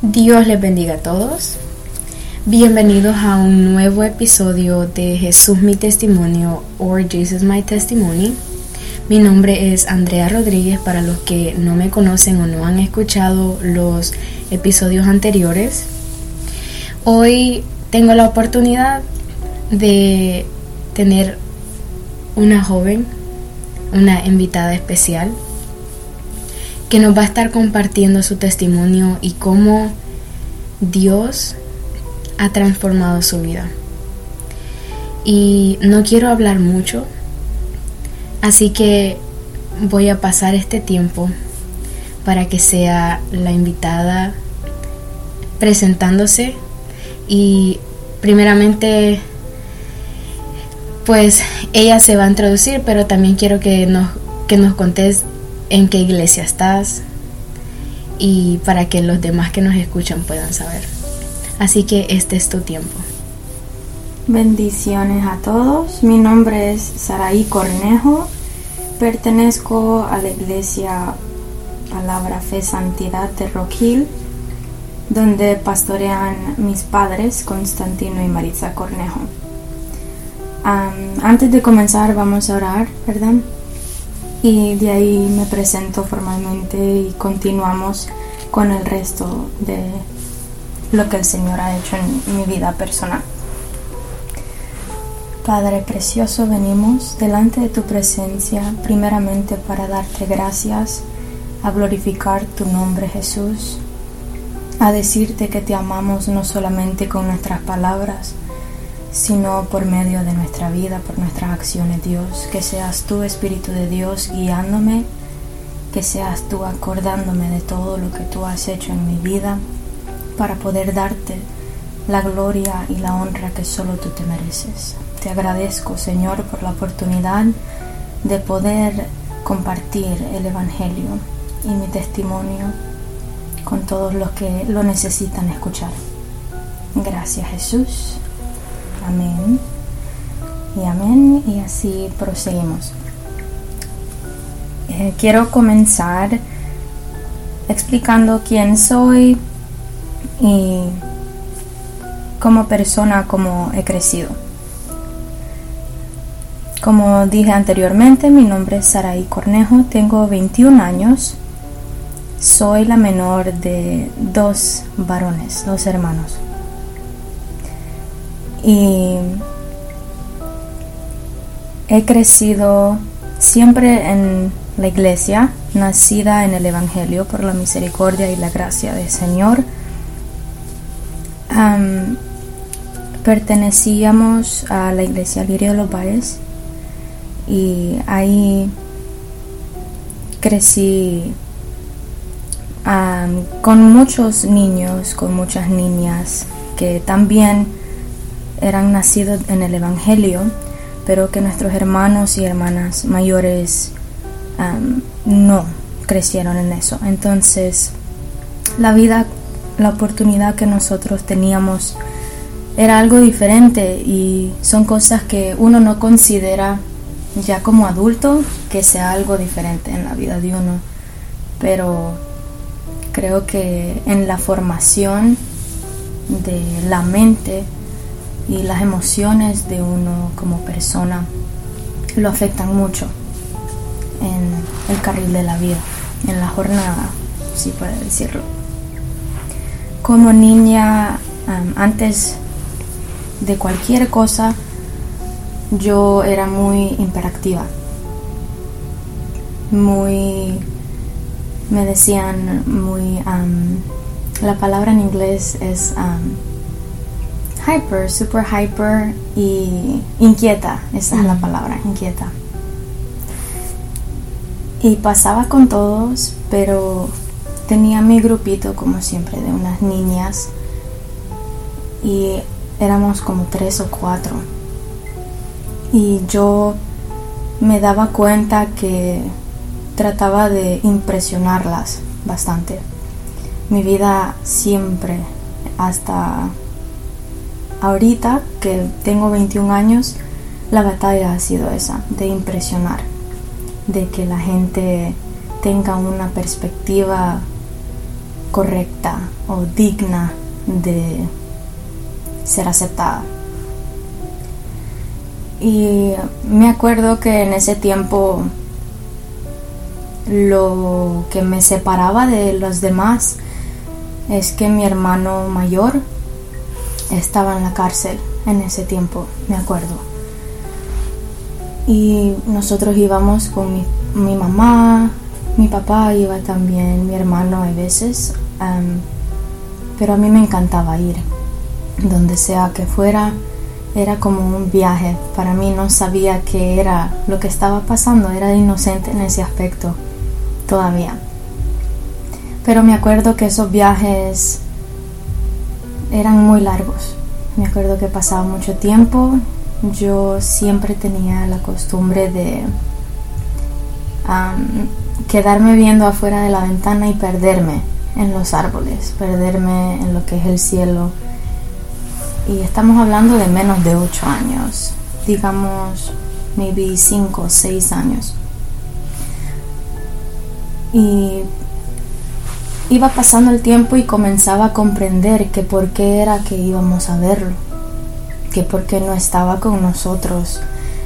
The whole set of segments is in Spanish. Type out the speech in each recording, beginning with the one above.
Dios les bendiga a todos. Bienvenidos a un nuevo episodio de Jesús mi testimonio o Jesus my testimony. Mi nombre es Andrea Rodríguez para los que no me conocen o no han escuchado los episodios anteriores. Hoy tengo la oportunidad de tener una joven, una invitada especial que nos va a estar compartiendo su testimonio y cómo Dios ha transformado su vida. Y no quiero hablar mucho, así que voy a pasar este tiempo para que sea la invitada presentándose y primeramente pues ella se va a introducir, pero también quiero que nos, que nos contes en qué iglesia estás y para que los demás que nos escuchan puedan saber. Así que este es tu tiempo. Bendiciones a todos. Mi nombre es Saraí Cornejo. Pertenezco a la iglesia Palabra Fe Santidad de Rock donde pastorean mis padres, Constantino y Maritza Cornejo. antes de comenzar, vamos a orar, ¿verdad? Y de ahí me presento formalmente y continuamos con el resto de lo que el Señor ha hecho en mi vida personal. Padre precioso, venimos delante de tu presencia primeramente para darte gracias, a glorificar tu nombre Jesús, a decirte que te amamos no solamente con nuestras palabras, sino por medio de nuestra vida, por nuestras acciones, Dios. Que seas tú, Espíritu de Dios, guiándome, que seas tú acordándome de todo lo que tú has hecho en mi vida para poder darte la gloria y la honra que solo tú te mereces. Te agradezco, Señor, por la oportunidad de poder compartir el Evangelio y mi testimonio con todos los que lo necesitan escuchar. Gracias, Jesús. Amén. Y amén. Y así proseguimos. Eh, quiero comenzar explicando quién soy y como persona, como he crecido. Como dije anteriormente, mi nombre es Saraí Cornejo, tengo 21 años, soy la menor de dos varones, dos hermanos y he crecido siempre en la iglesia, nacida en el Evangelio por la misericordia y la gracia del Señor. pertenecíamos a la iglesia Lirio de los Valles y ahí crecí con muchos niños, con muchas niñas que también eran nacidos en el Evangelio, pero que nuestros hermanos y hermanas mayores no crecieron en eso. Entonces, la vida, la oportunidad que nosotros teníamos era algo diferente y son cosas que uno no considera ya como adulto que sea algo diferente en la vida de uno. Pero creo que en la formación de la mente y las emociones de uno como persona lo afectan mucho en el carril de la vida, en la jornada, si puede decirlo. Como niña, antes de cualquier cosa, yo era muy imperactiva, muy, me decían muy, la palabra en inglés es hyper, super hyper y inquieta, esa es la palabra, inquieta. Y pasaba con todos, pero tenía mi grupito como siempre de unas niñas y éramos como tres o cuatro. Y yo me daba cuenta que trataba de impresionarlas bastante. Mi vida siempre, hasta ahorita que tengo 21 años, la batalla ha sido esa, de impresionar, de que la gente tenga una perspectiva correcta o digna de ser aceptada. Y me acuerdo que en ese tiempo lo que me separaba de los demás es que mi hermano mayor estaba en la cárcel en ese tiempo, me acuerdo. Y nosotros íbamos con mi, mamá, mi papá iba también, mi hermano a veces, pero a mí me encantaba ir, donde sea que fuera, era como un viaje. Para mí no sabía qué era lo que estaba pasando, era inocente en ese aspecto todavía. Pero me acuerdo que esos viajes eran muy largos. Me acuerdo que pasaba mucho tiempo. Yo siempre tenía la costumbre de quedarme viendo afuera de la ventana y perderme en los árboles, perderme en lo que es el cielo. Y estamos hablando de menos de 8 años, digamos, maybe 5 o 6 años. Y iba pasando el tiempo y comenzaba a comprender que por qué era que íbamos a verlo, que por qué no estaba con nosotros.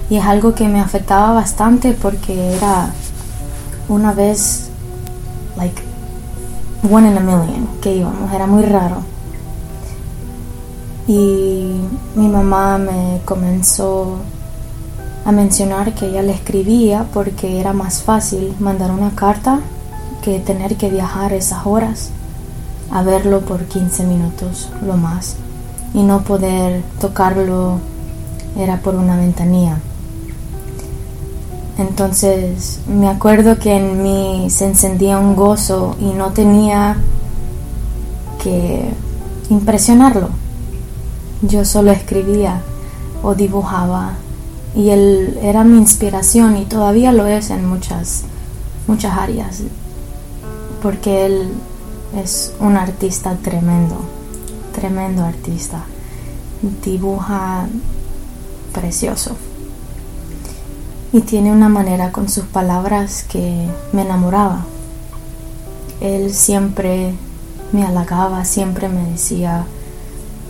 Y es algo que me afectaba bastante porque era una vez, like, one in a million que íbamos, era muy raro. Y mi mamá me comenzó a mencionar que ella le escribía porque era más fácil mandar una carta que tener que viajar esas horas a verlo por 15 minutos lo más y no poder tocarlo era por una ventanilla. Entonces me acuerdo que en mí se encendía un gozo y no tenía que impresionarlo. Yo solo escribía o dibujaba y él era mi inspiración y todavía lo es en muchas muchas áreas porque él es un artista tremendo, tremendo artista. Dibuja precioso. Y tiene una manera con sus palabras que me enamoraba. Él siempre me halagaba, siempre me decía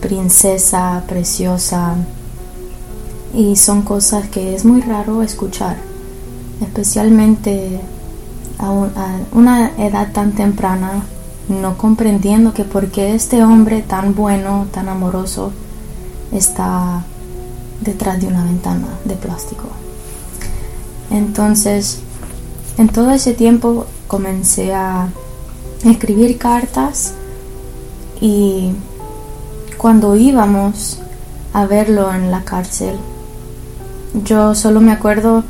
princesa, preciosa. Y son cosas que es muy raro escuchar, especialmente a, una edad tan temprana, no comprendiendo que por qué este hombre tan bueno, tan amoroso, está detrás de una ventana de plástico. Entonces, en todo ese tiempo comencé a escribir cartas y cuando íbamos a verlo en la cárcel, yo solo me acuerdo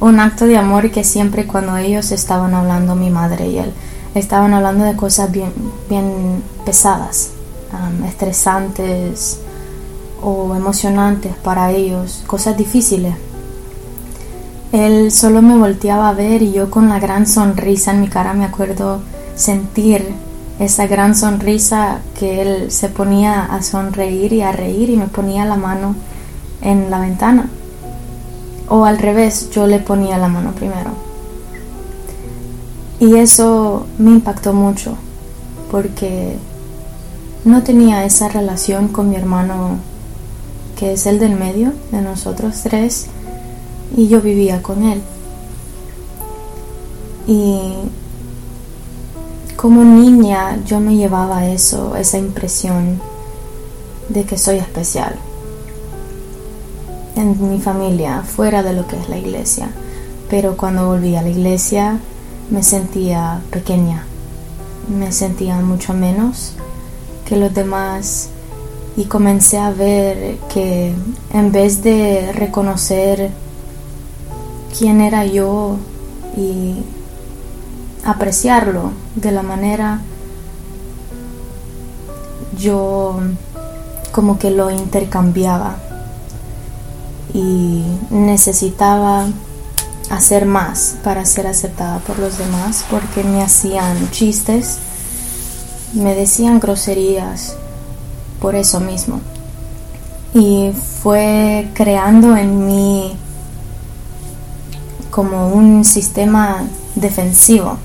un acto de amor que siempre cuando ellos estaban hablando, mi madre y él, estaban hablando de cosas bien, bien pesadas, um, estresantes o emocionantes para ellos, cosas difíciles. Él solo me volteaba a ver y yo con la gran sonrisa en mi cara me acuerdo sentir esa gran sonrisa que él se ponía a sonreír y a reír y me ponía la mano en la ventana o al revés, yo le ponía la mano primero. Y eso me impactó mucho porque no tenía esa relación con mi hermano que es el del medio de nosotros tres y yo vivía con él. Y como niña yo me llevaba eso, esa impresión de que soy especial en mi familia, fuera de lo que es la iglesia. Pero cuando volví a la iglesia me sentía pequeña, me sentía mucho menos que los demás. Y comencé a ver que en vez de reconocer quién era yo y apreciarlo de la manera yo como que lo intercambiaba y necesitaba hacer más para ser aceptada por los demás porque me hacían chistes, me decían groserías por eso mismo. Y fue creando en mí como un sistema defensivo.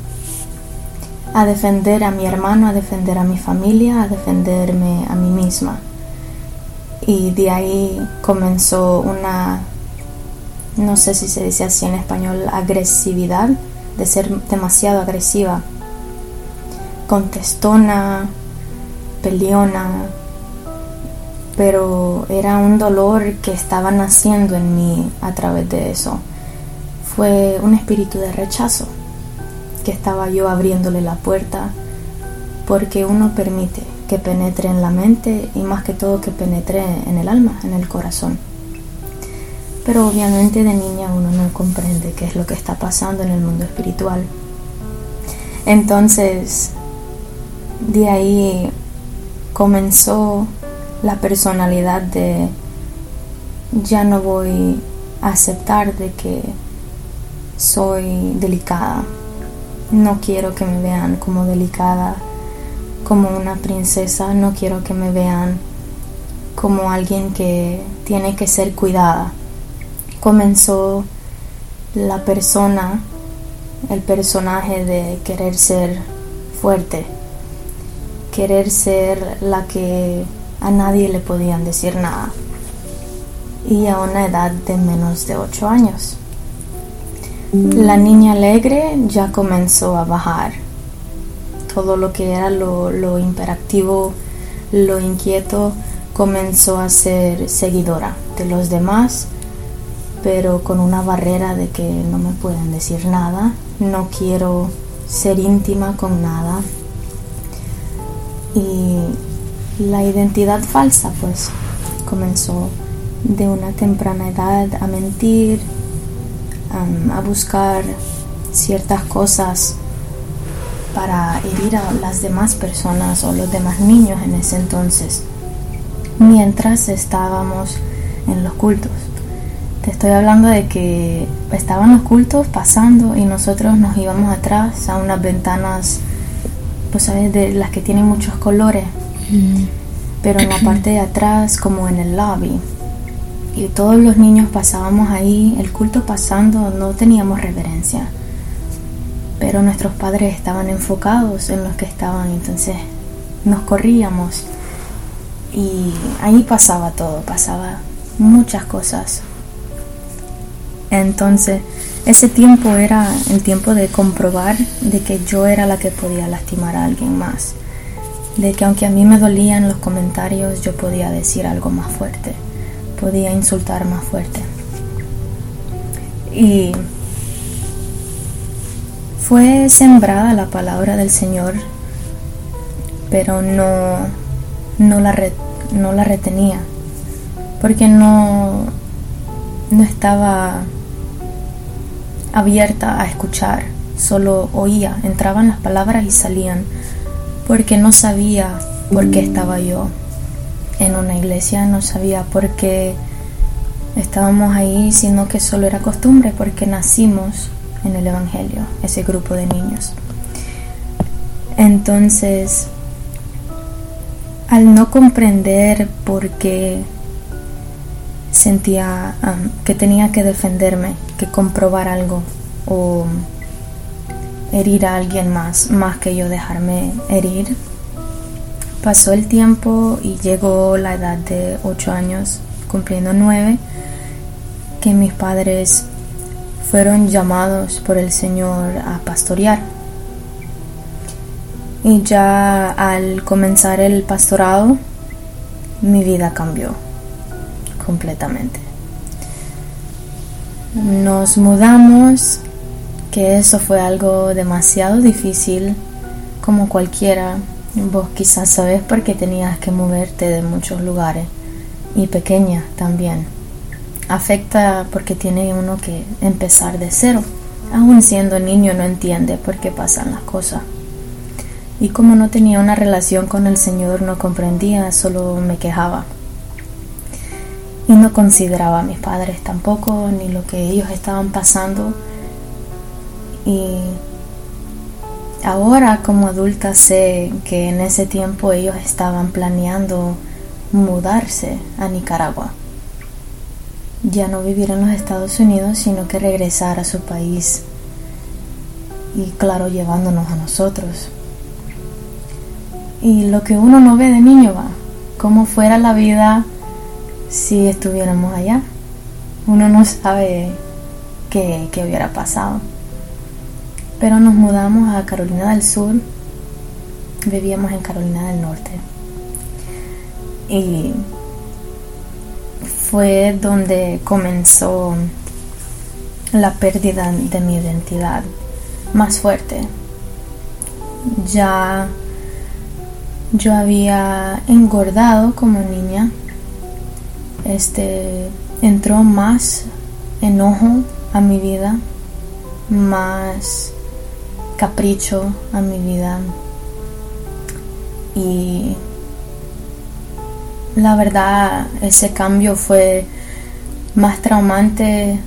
a defender a mi hermano, a defender a mi familia, a defenderme a mí misma. Y de ahí comenzó una, no sé si se dice así en español, agresividad, de ser demasiado agresiva, contestona, peleona, pero era un dolor que estaba naciendo en mí a través de eso. Fue un espíritu de rechazo que estaba yo abriéndole la puerta porque uno permite que penetre en la mente y más que todo que penetre en el alma, en el corazón. Pero obviamente de niña uno no comprende qué es lo que está pasando en el mundo espiritual. Entonces, de ahí comenzó la personalidad de ya no voy a aceptar de que soy delicada. No quiero que me vean como delicada, como una princesa. No quiero que me vean como alguien que tiene que ser cuidada. Comenzó la persona, el personaje de querer ser fuerte, querer ser la que a nadie le podían decir nada y a una edad de menos de 8 años. La niña alegre ya comenzó a bajar. Todo lo que era lo, lo imperactivo, lo inquieto, comenzó a ser seguidora de los demás, pero con una barrera de que no me pueden decir nada, no quiero ser íntima con nada. Y la identidad falsa pues comenzó de una temprana edad a mentir, a buscar ciertas cosas para herir a las demás personas o los demás niños en ese entonces, mientras estábamos en los cultos. Te estoy hablando de que estaban los cultos pasando y nosotros nos íbamos atrás a unas ventanas, pues sabes, de las que tienen muchos colores pero en la parte de atrás como en el lobby. Y todos los niños pasábamos ahí, el culto pasando, no teníamos reverencia. Pero nuestros padres estaban enfocados en los que estaban, entonces nos corríamos. Y ahí pasaba todo, pasaba muchas cosas. Entonces, ese tiempo era el tiempo de comprobar de que yo era la que podía lastimar a alguien más de que aunque a mí me dolían los comentarios, yo podía decir algo más fuerte, podía insultar más fuerte. Y fue sembrada la palabra del Señor, pero no, no, la, no la retenía, porque no, no estaba abierta a escuchar, solo oía, entraban las palabras y salían porque no sabía por qué estaba yo en una iglesia, no sabía por qué estábamos ahí, sino que solo era costumbre porque nacimos en el Evangelio, ese grupo de niños. Entonces, al no comprender por qué sentía que tenía que defenderme, que comprobar algo o herir a alguien más, más que yo dejarme herir. Pasó el tiempo y llegó la edad de 8 años, cumpliendo 9, que mis padres fueron llamados por el Señor a pastorear. Y ya al comenzar el pastorado, mi vida cambió completamente. Nos mudamos que eso fue algo demasiado difícil como cualquiera. Vos quizás sabes porque tenías que moverte de muchos lugares y pequeña también. Afecta porque tiene uno que empezar de cero. Aún siendo niño no entiende por qué pasan las cosas. Y como no tenía una relación con el Señor, no comprendía, solo me quejaba. Y no consideraba a mis padres tampoco, ni lo que ellos estaban pasando y ahora como adulta sé que en ese tiempo ellos estaban planeando mudarse a Nicaragua. Ya no vivir en los Estados Unidos, sino que regresar a su país. Y claro, llevándonos a nosotros. y lo que uno no ve de niño va, cómo fuera la vida si estuviéramos allá. Uno no sabe qué, qué hubiera pasado. Pero nos mudamos a Carolina del Sur, vivíamos en Carolina del Norte. Y fue donde comenzó la pérdida de mi identidad más fuerte. Ya yo había engordado como niña. Este entró más enojo a mi vida, más capricho a mi vida. Y la verdad, ese cambio fue más traumante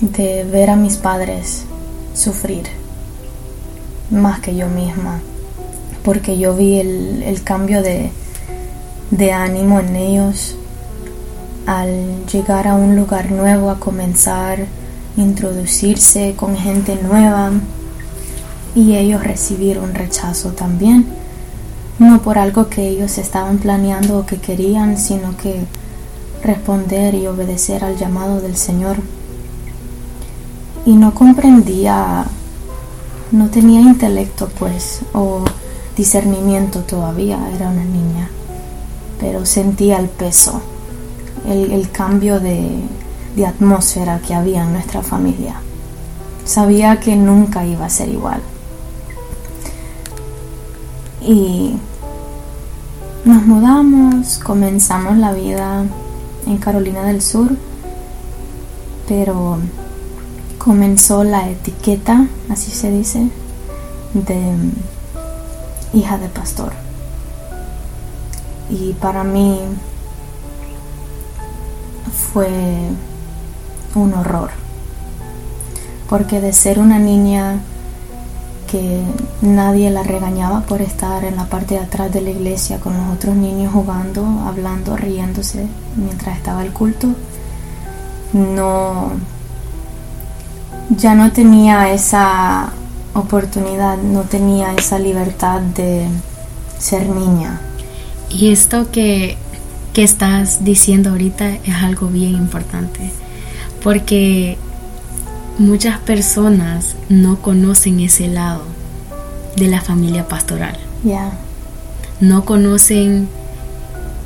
de ver a mis padres sufrir, más que yo misma, porque yo vi el, cambio de, de ánimo en ellos al llegar a un lugar nuevo, a comenzar introducirse con gente nueva y ellos recibir un rechazo también no por algo que ellos estaban planeando o que querían, sino que responder y obedecer al llamado del Señor. Y no comprendía, no tenía intelecto pues, o discernimiento todavía, era una niña, pero sentía el peso, el, cambio de, de atmósfera que había en nuestra familia. Sabía que nunca iba a ser igual. Y nos mudamos, comenzamos la vida en Carolina del Sur, pero comenzó la etiqueta, así se dice, de hija de pastor. Y para mí fue un horror, porque de ser una niña que nadie la regañaba por estar en la parte de atrás de la iglesia con los otros niños jugando, hablando, riéndose mientras estaba el culto. No, ya no tenía esa oportunidad, no tenía esa libertad de ser niña. Y esto que, que estás diciendo ahorita es algo bien importante, porque muchas personas no conocen ese lado de la familia pastoral. No conocen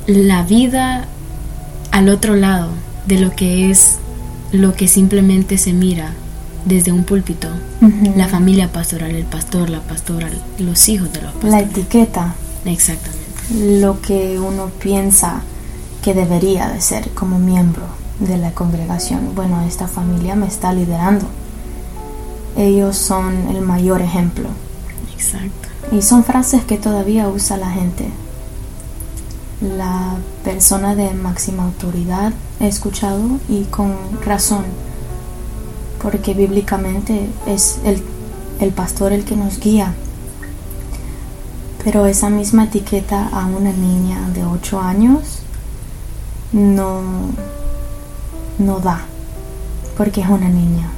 la vida al otro lado de lo que es lo que simplemente se mira desde un púlpito. La familia pastoral, el pastor, la pastora, los hijos de los pastores. La etiqueta. Exactamente. Lo que uno piensa que debería de ser como miembro de la congregación. Bueno, esta familia me está liderando. Ellos son el mayor ejemplo. Exacto. Y son frases que todavía usa la gente. La persona de máxima autoridad he escuchado y con razón, porque bíblicamente es el, el pastor el que nos guía. Pero esa misma etiqueta a una niña de 8 años no no da, porque es una niña.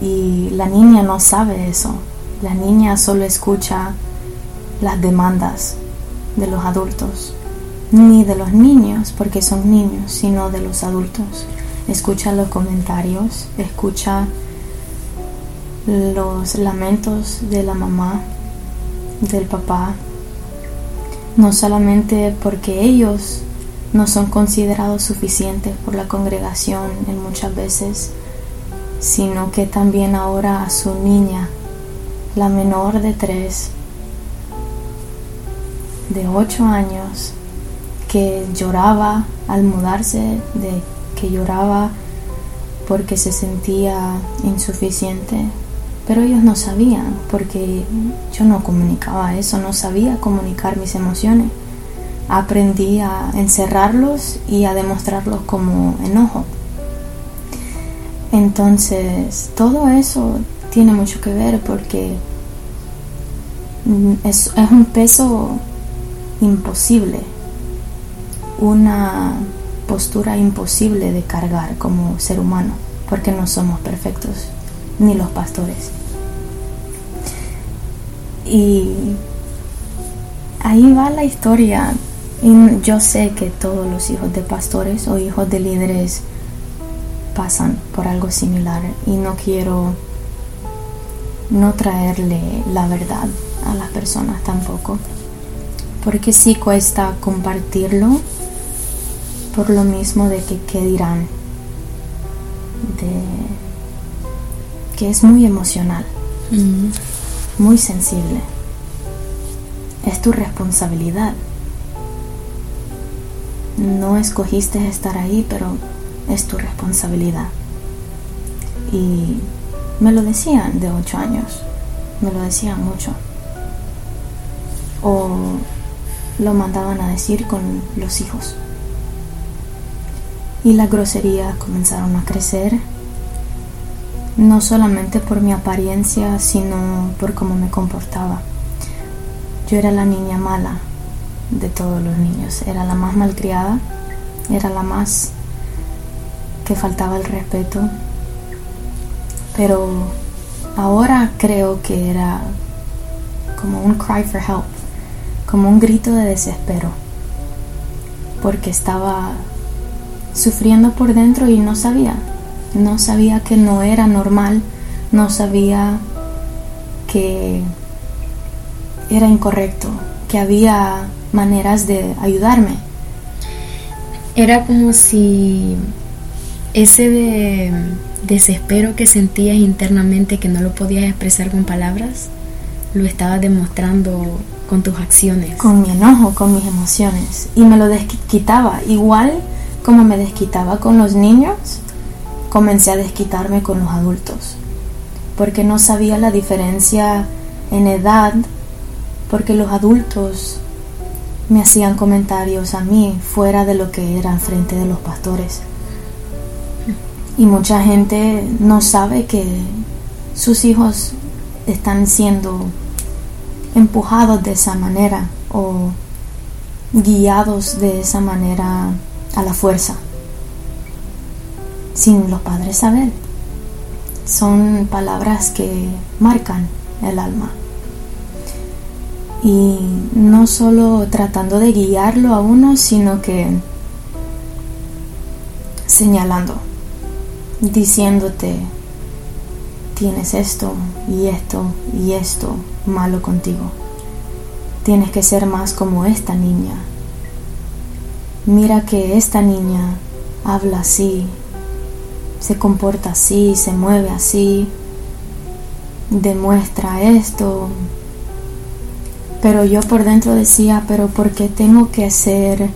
Y la niña no sabe eso. La niña solo escucha las demandas de los adultos, ni de los niños, porque son niños, sino de los adultos. Escucha los comentarios, escucha los lamentos de la mamá, del papá, no solamente porque ellos no son considerados suficientes por la congregación en muchas veces, sino que también ahora a su niña, la menor de tres, de ocho años, que lloraba al mudarse, de que lloraba porque se sentía insuficiente, pero ellos no sabían, porque yo no comunicaba eso, no sabía comunicar mis emociones aprendí a encerrarlos y a demostrarlos como enojo. Entonces, todo eso tiene mucho que ver porque es, es un peso imposible, una postura imposible de cargar como ser humano, porque no somos perfectos, ni los pastores. Y ahí va la historia. Y yo sé que todos los hijos de pastores o hijos de líderes pasan por algo similar y no quiero no traerle la verdad a las personas tampoco porque sí cuesta compartirlo por lo mismo de que qué dirán de que es muy emocional mm. muy sensible. Es tu responsabilidad no escogiste estar ahí pero es tu responsabilidad y me lo decían de ocho años me lo decían mucho o lo mandaban a decir con los hijos. Y las groserías comenzaron a crecer, no solamente por mi apariencia, sino por cómo me comportaba. Yo era la niña mala de todos los niños, era la más malcriada, era la más que faltaba el respeto, pero ahora creo que era como un cry for help como un grito de desespero, porque estaba sufriendo por dentro y no sabía, no sabía que no era normal, no sabía que era incorrecto, que había maneras de ayudarme. Era como si ese desespero que sentías internamente que no lo podías expresar con palabras, lo estabas demostrando con tus acciones. Con mi enojo, con mis emociones. Y me lo desquitaba. Igual como me desquitaba con los niños, comencé a desquitarme con los adultos. Porque no sabía la diferencia en edad, porque los adultos me hacían comentarios a mí fuera de lo que era frente de los pastores. Y mucha gente no sabe que sus hijos están siendo empujados de esa manera o guiados de esa manera a la fuerza, sin los padres saber. Son palabras que marcan el alma. Y no solo tratando de guiarlo a uno, sino que señalando, diciéndote, tienes esto y esto y esto malo contigo. Tienes que ser más como esta niña. Mira que esta niña habla así, se comporta así, se mueve así, demuestra esto. Pero yo por dentro decía, pero ¿por qué tengo que ser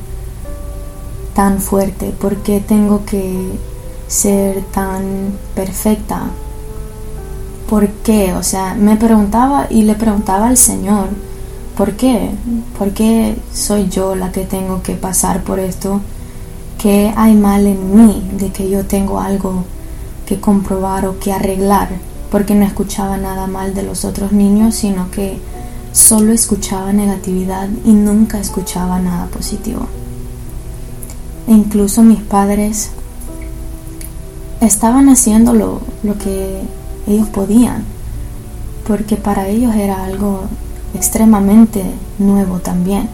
tan fuerte? ¿Por qué tengo que ser tan perfecta? ¿por qué? O sea, me preguntaba y le preguntaba al Señor, ¿por qué? ¿Por qué soy yo la que tengo que pasar por esto? ¿Qué hay mal en mí de que yo tengo algo que comprobar o que arreglar? Porque no escuchaba nada mal de los otros niños, sino que solo escuchaba negatividad y nunca escuchaba nada positivo. E incluso mis padres estaban haciendo lo, lo que ellos podían, porque para ellos era algo extremadamente nuevo también.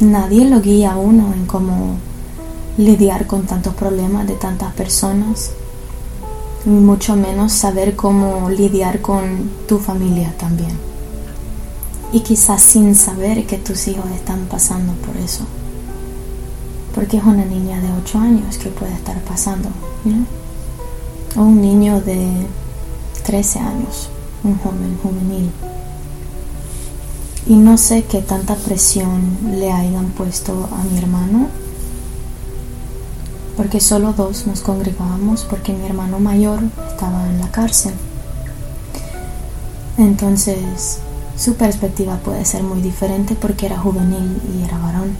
Nadie lo guía a uno en cómo lidiar con tantos problemas de tantas personas, y mucho menos saber cómo lidiar con tu familia también. Y quizás sin saber que tus hijos están pasando por eso. Porque es una niña de 8 años que puede estar pasando un niño de 13 años, un joven juvenil. Y no sé qué tanta presión le hayan puesto a mi hermano, porque solo dos nos congregábamos, porque mi hermano mayor estaba en la cárcel. Entonces, su perspectiva puede ser muy diferente porque era juvenil y era varón,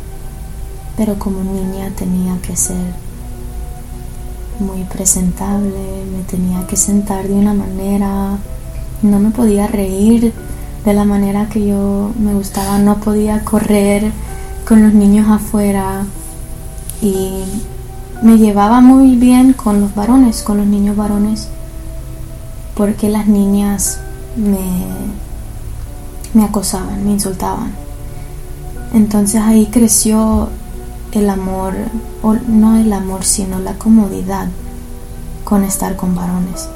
pero como niña tenía que ser muy presentable, me tenía que sentar de una manera, no me podía reír de la manera que yo me gustaba, no podía correr con los niños afuera y me llevaba muy bien con los varones, con los niños varones, porque las niñas me, me acosaban, me insultaban Entonces ahí creció el amor, o no el amor, sino la comodidad con estar con varones,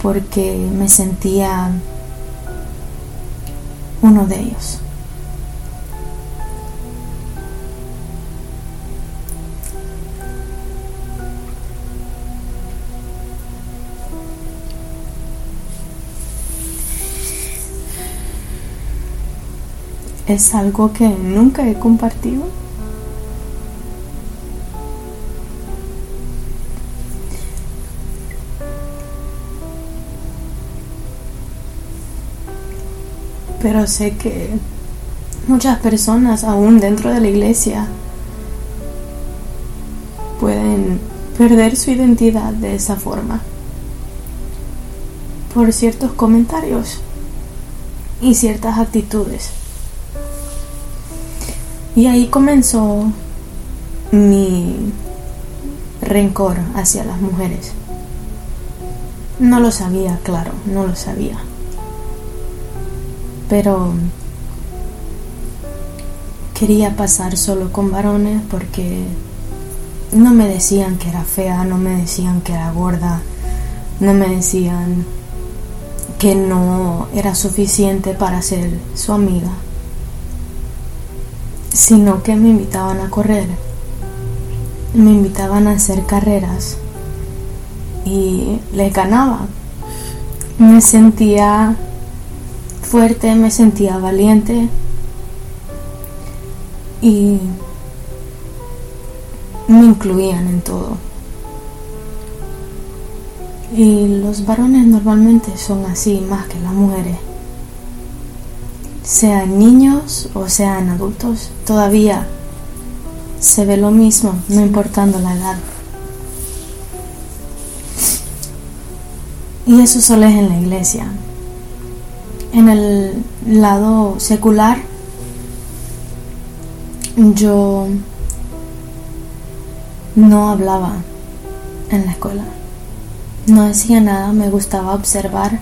porque me sentía uno de ellos. Es algo que nunca he compartido. Pero sé que muchas personas aún dentro de la iglesia pueden perder su identidad de esa forma por ciertos comentarios y ciertas actitudes. Y ahí comenzó mi rencor hacia las mujeres. No lo sabía, claro, no lo sabía. Pero quería pasar solo con varones porque no me decían que era fea, no me decían que era gorda, no me decían que no era suficiente para ser su amiga sino que me invitaban a correr, me invitaban a hacer carreras y les ganaba. Me sentía fuerte, me sentía valiente y me incluían en todo. Y los varones normalmente son así más que las mujeres sean niños o sean adultos, todavía se ve lo mismo, no importando la edad. Y eso solo es en la iglesia. En el lado secular, yo no hablaba en la escuela. No decía nada, me gustaba observar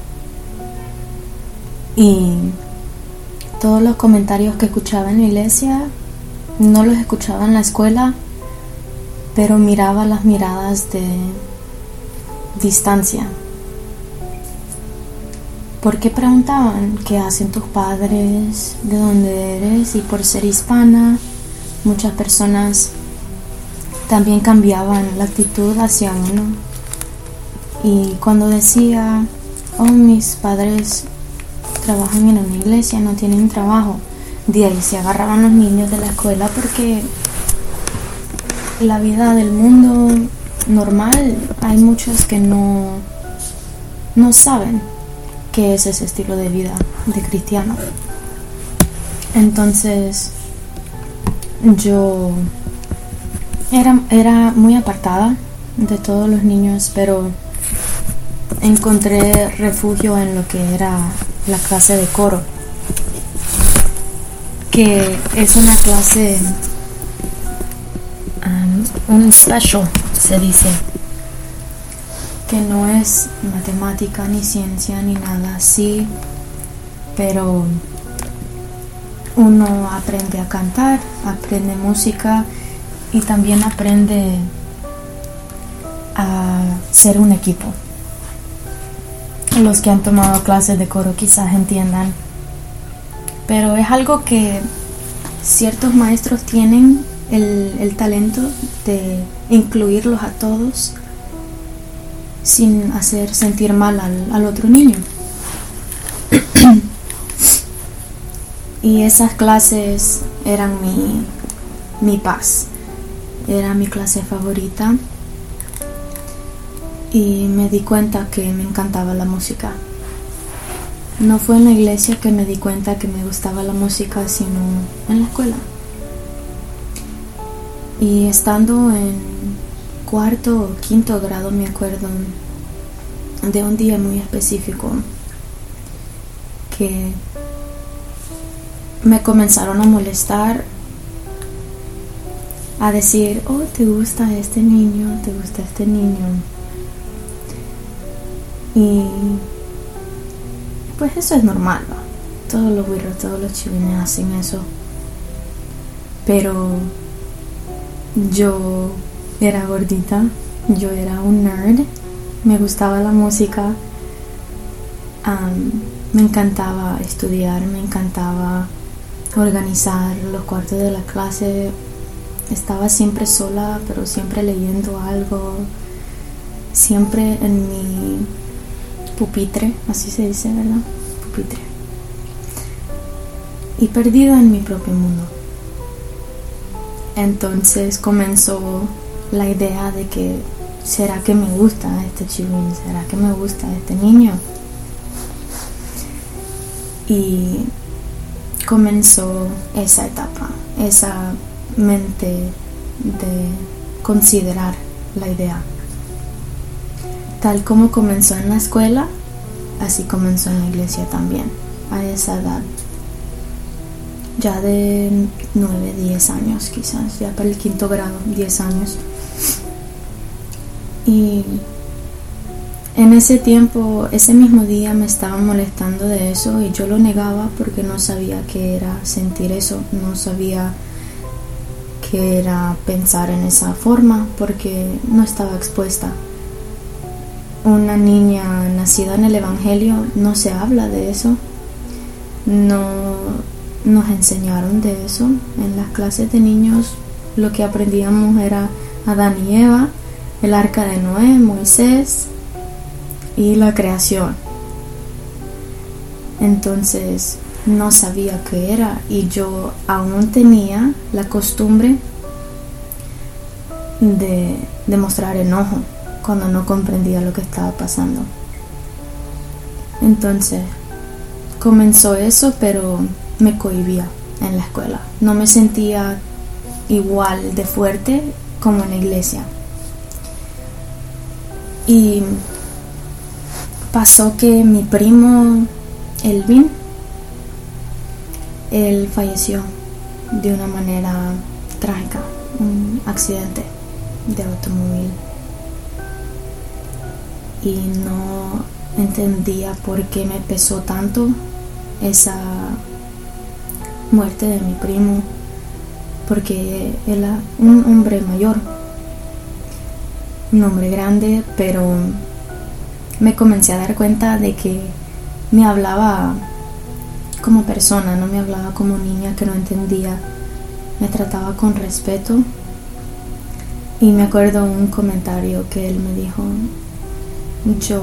y todos los comentarios que escuchaba en la iglesia no los escuchaba en la escuela, pero miraba las miradas de distancia. Porque preguntaban qué hacen tus padres, de dónde eres y por ser hispana, muchas personas también cambiaban la actitud hacia uno. Y cuando decía, oh, mis padres trabajan en una iglesia, no tienen trabajo. De ahí se agarraban los niños de la escuela porque la vida del mundo normal hay muchos que no, no saben qué es ese estilo de vida de cristiano. Entonces yo era, era muy apartada de todos los niños, pero encontré refugio en lo que era la clase de coro, que es una clase, um, un special, se dice, que no es matemática ni ciencia ni nada así, pero uno aprende a cantar, aprende música y también aprende a ser un equipo los que han tomado clases de coro quizás entiendan. Pero es algo que ciertos maestros tienen el, talento de incluirlos a todos sin hacer sentir mal al, otro niño. y esas clases eran mi, mi paz. Era mi clase favorita y me di cuenta que me encantaba la música. No fue en la iglesia que me di cuenta que me gustaba la música, sino en la escuela. Y estando en cuarto o quinto grado me acuerdo de un día muy específico que me comenzaron a molestar a decir, oh, te gusta este niño, te gusta este niño. Y pues eso es normal, Todos los güiros, todos los chivines hacen eso. pero yo era gordita, yo era un nerd, me gustaba la música, me encantaba estudiar, me encantaba organizar los cuartos de la clase, estaba siempre sola, pero siempre leyendo algo, siempre en mi pupitre, así se dice, ¿verdad? Pupitre. Y perdida en mi propio mundo. Entonces comenzó la idea de que, ¿será que me gusta este chilín? ¿Será que me gusta este niño? Y comenzó esa etapa, esa mente de considerar la idea. Tal como comenzó en la escuela, así comenzó en la iglesia también, a esa edad. Ya de 9, 10 años quizás, ya para el quinto grado, 10 años. Y en ese tiempo, ese mismo día me estaba molestando de eso y yo lo negaba porque no sabía qué era sentir eso, no sabía qué era pensar en esa forma porque no estaba expuesta una niña nacida en el Evangelio no se habla de eso. No nos enseñaron de eso. En las clases de niños lo que aprendíamos era Adán y Eva, el arca de Noé, Moisés y la creación. Entonces no sabía qué era y yo aún tenía la costumbre de, de mostrar enojo cuando no comprendía lo que estaba pasando. Entonces, comenzó eso, pero me cohibía en la escuela. No me sentía igual de fuerte como en la iglesia. Y pasó que mi primo Elvin, él falleció de una manera trágica, un accidente de automóvil y no entendía por qué me pesó tanto esa muerte de mi primo, porque era un hombre mayor, un hombre grande, pero me comencé a dar cuenta de que me hablaba como persona, no me hablaba como niña que no entendía, me trataba con respeto. Y me acuerdo un comentario que él me dijo, yo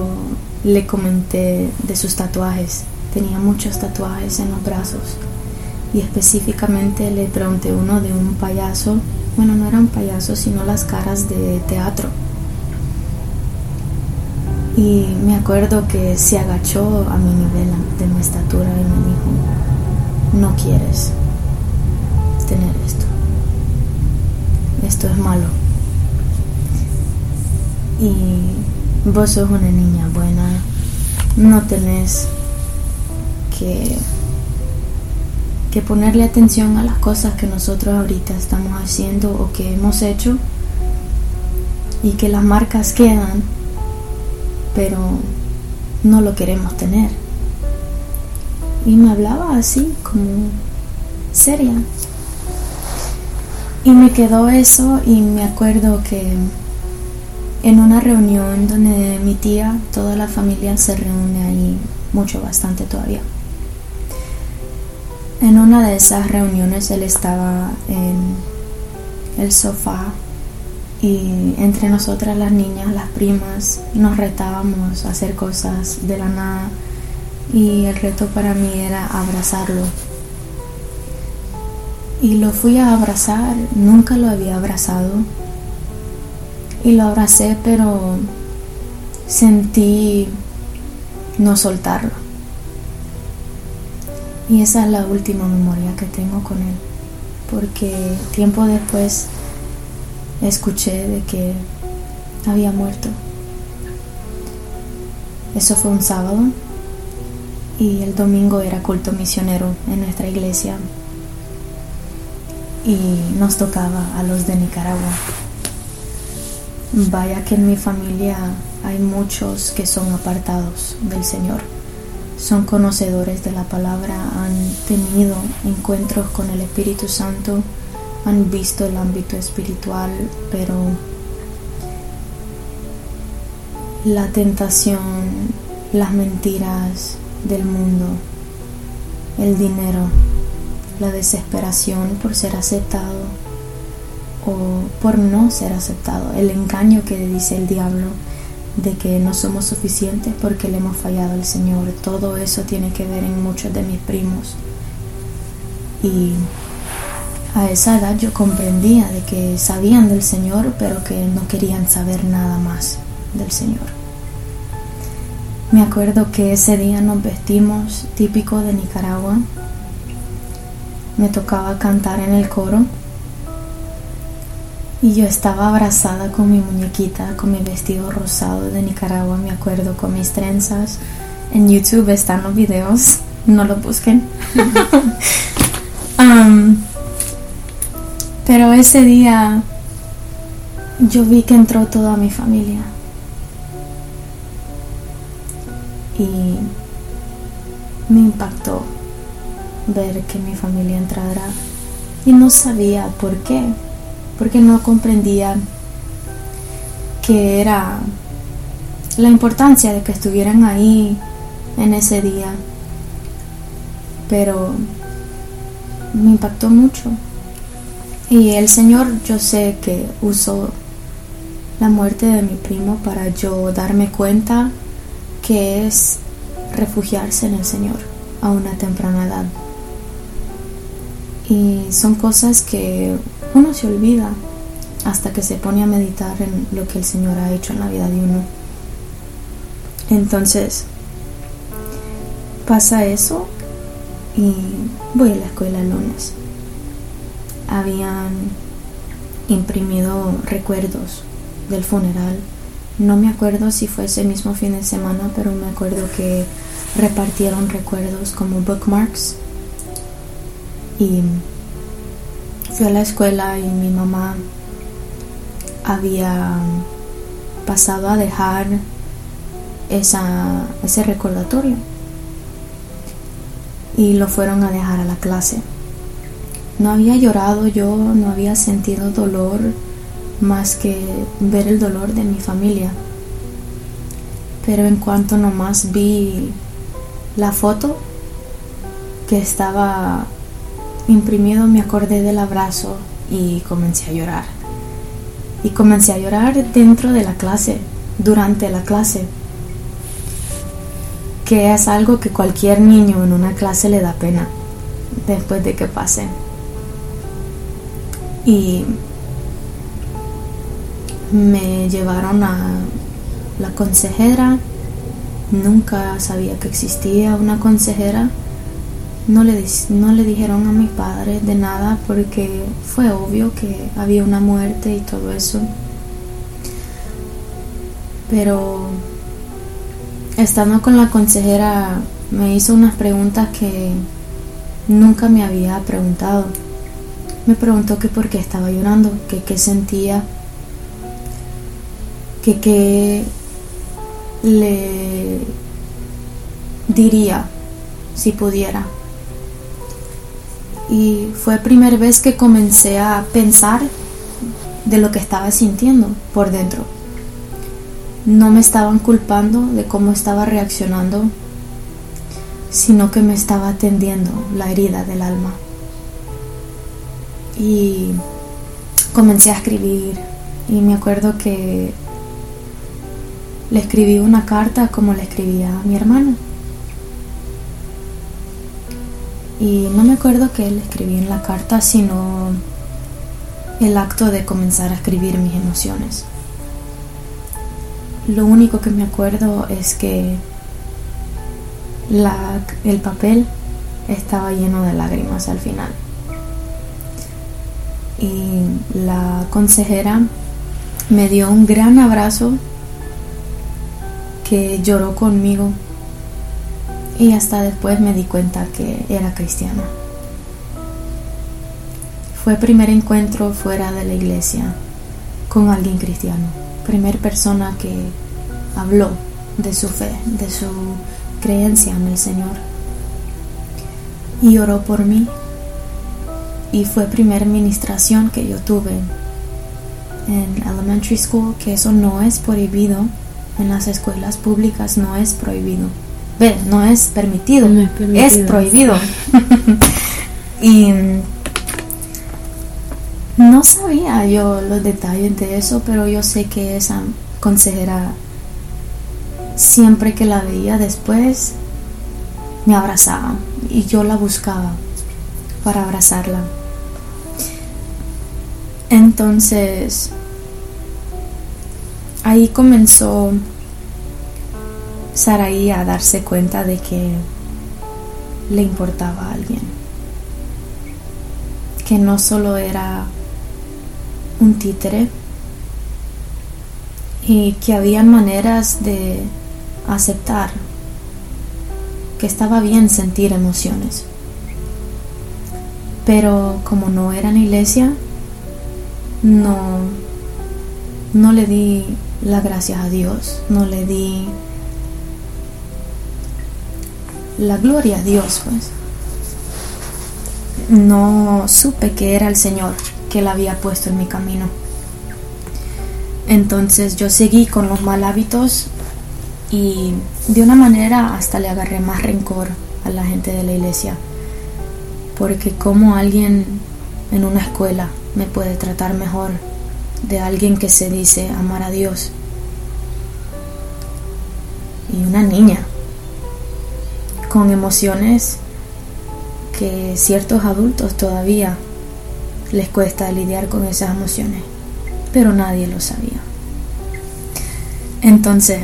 le comenté de sus tatuajes. Tenía muchos tatuajes en los brazos. Y específicamente le pregunté uno de un payaso. Bueno, no era un payaso, sino las caras de teatro. Y me acuerdo que se agachó a mi nivel de mi estatura y me dijo, no quieres tener esto. Esto es malo. Y vos sos una niña buena, no tenés que, que ponerle atención a las cosas que nosotros ahorita estamos haciendo o que hemos hecho y que las marcas quedan, pero no lo queremos tener. Y me hablaba así, como seria. Y me quedó eso y me acuerdo que en una reunión donde mi tía, toda la familia se reúne ahí mucho, bastante todavía. En una de esas reuniones él estaba en el sofá y entre nosotras las niñas, las primas, nos retábamos a hacer cosas de la nada y el reto para mí era abrazarlo. Y lo fui a abrazar, nunca lo había abrazado y lo abracé, pero sentí no soltarlo. Y esa es la última memoria que tengo con él, porque tiempo después escuché de que había muerto. Eso fue un sábado y el domingo era culto misionero en nuestra iglesia y nos tocaba a los de Nicaragua. Vaya que en mi familia hay muchos que son apartados del Señor. Son conocedores de la palabra, han tenido encuentros con el Espíritu Santo, han visto el ámbito espiritual, pero la tentación, las mentiras del mundo, el dinero, la desesperación por ser aceptado o por no ser aceptado, el engaño que dice el diablo de que no somos suficientes porque le hemos fallado al Señor. Todo eso tiene que ver en muchos de mis primos. Y a esa edad yo comprendía de que sabían del Señor, pero que no querían saber nada más del Señor. Me acuerdo que ese día nos vestimos típico de Nicaragua. Me tocaba cantar en el coro y yo estaba abrazada con mi muñequita, con mi vestido rosado de Nicaragua, me acuerdo, con mis trenzas. En YouTube están los videos, no los busquen. Um, pero ese día yo vi que entró toda mi familia. Y me impactó ver que mi familia entrara y no sabía por qué porque no comprendía que era la importancia de que estuvieran ahí en ese día. Pero me impactó mucho. Y el Señor yo sé que usó la muerte de mi primo para yo darme cuenta que es refugiarse en el Señor a una temprana edad. Y son cosas que uno se olvida hasta que se pone a meditar en lo que el Señor ha hecho en la vida de uno. Entonces, pasa eso y voy a la escuela el lunes. Habían imprimido recuerdos del funeral. No me acuerdo si fue ese mismo fin de semana, pero me acuerdo que repartieron recuerdos como bookmarks y fui a la escuela y mi mamá había pasado a dejar esa, ese recordatorio y lo fueron a dejar a la clase. No había llorado yo, no había sentido dolor más que ver el dolor de mi familia. Pero en cuanto nomás vi la foto que estaba Imprimido me acordé del abrazo y comencé a llorar. Y comencé a llorar dentro de la clase, durante la clase, que es algo que cualquier niño en una clase le da pena después de que pase. Y me llevaron a la consejera, nunca sabía que existía una consejera no le, no le dijeron a mi padre de nada porque fue obvio que había una muerte y todo eso. Pero estando con la consejera me hizo unas preguntas que nunca me había preguntado. Me preguntó que por qué estaba llorando, que qué sentía, que qué le diría si pudiera y fue primera vez que comencé a pensar de lo que estaba sintiendo por dentro. No me estaban culpando de cómo estaba reaccionando, sino que me estaba atendiendo la herida del alma. Y comencé a escribir y me acuerdo que le escribí una carta como le escribía a mi hermano Y no me acuerdo que él escribí en la carta, sino el acto de comenzar a escribir mis emociones. Lo único que me acuerdo es que el papel estaba lleno de lágrimas al final. Y la consejera me dio un gran abrazo que lloró conmigo y hasta después me di cuenta que era cristiana. Fue primer encuentro fuera de la iglesia con alguien cristiano, primer persona que habló de su fe, de su creencia en el Señor y oró por mí y fue primera administración que yo tuve en elementary school, que eso no es prohibido en las escuelas públicas, no es prohibido. Ve, no es permitido, No es permitido. es prohibido. y no sabía yo los detalles de eso, pero yo sé que esa consejera, siempre que la veía después, me abrazaba y yo la buscaba para abrazarla. Entonces, ahí comenzó Saraí a darse cuenta de que le importaba a alguien. Que no solo era un títere y que había maneras de aceptar que estaba bien sentir emociones. Pero como no era la iglesia, no, no le di las gracias a Dios, no le di la gloria a Dios, pues. No supe que era el Señor que la había puesto en mi camino. Entonces yo seguí con los mal hábitos y de una manera hasta le agarré más rencor a la gente de la iglesia. Porque como alguien en una escuela me puede tratar mejor de alguien que se dice amar a Dios. Y una niña con emociones que ciertos adultos todavía les cuesta lidiar con esas emociones, pero nadie lo sabía. Entonces,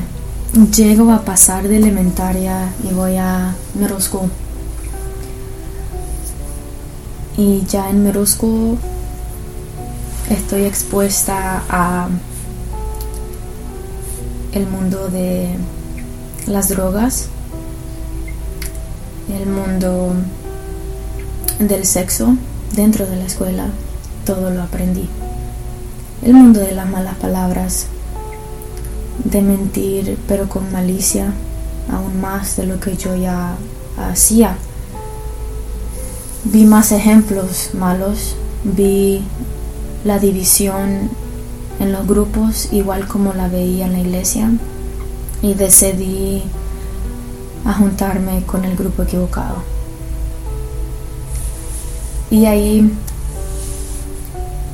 llego a pasar de elementaria y voy a middle. Y ya en middle school estoy expuesta a el mundo de las drogas, el mundo del sexo dentro de la escuela, todo lo aprendí. El mundo de las malas palabras, de mentir pero con malicia, aún más de lo que yo ya hacía. Vi más ejemplos malos, vi la división en los grupos igual como la veía en la iglesia y decidí a juntarme con el grupo equivocado. Y ahí,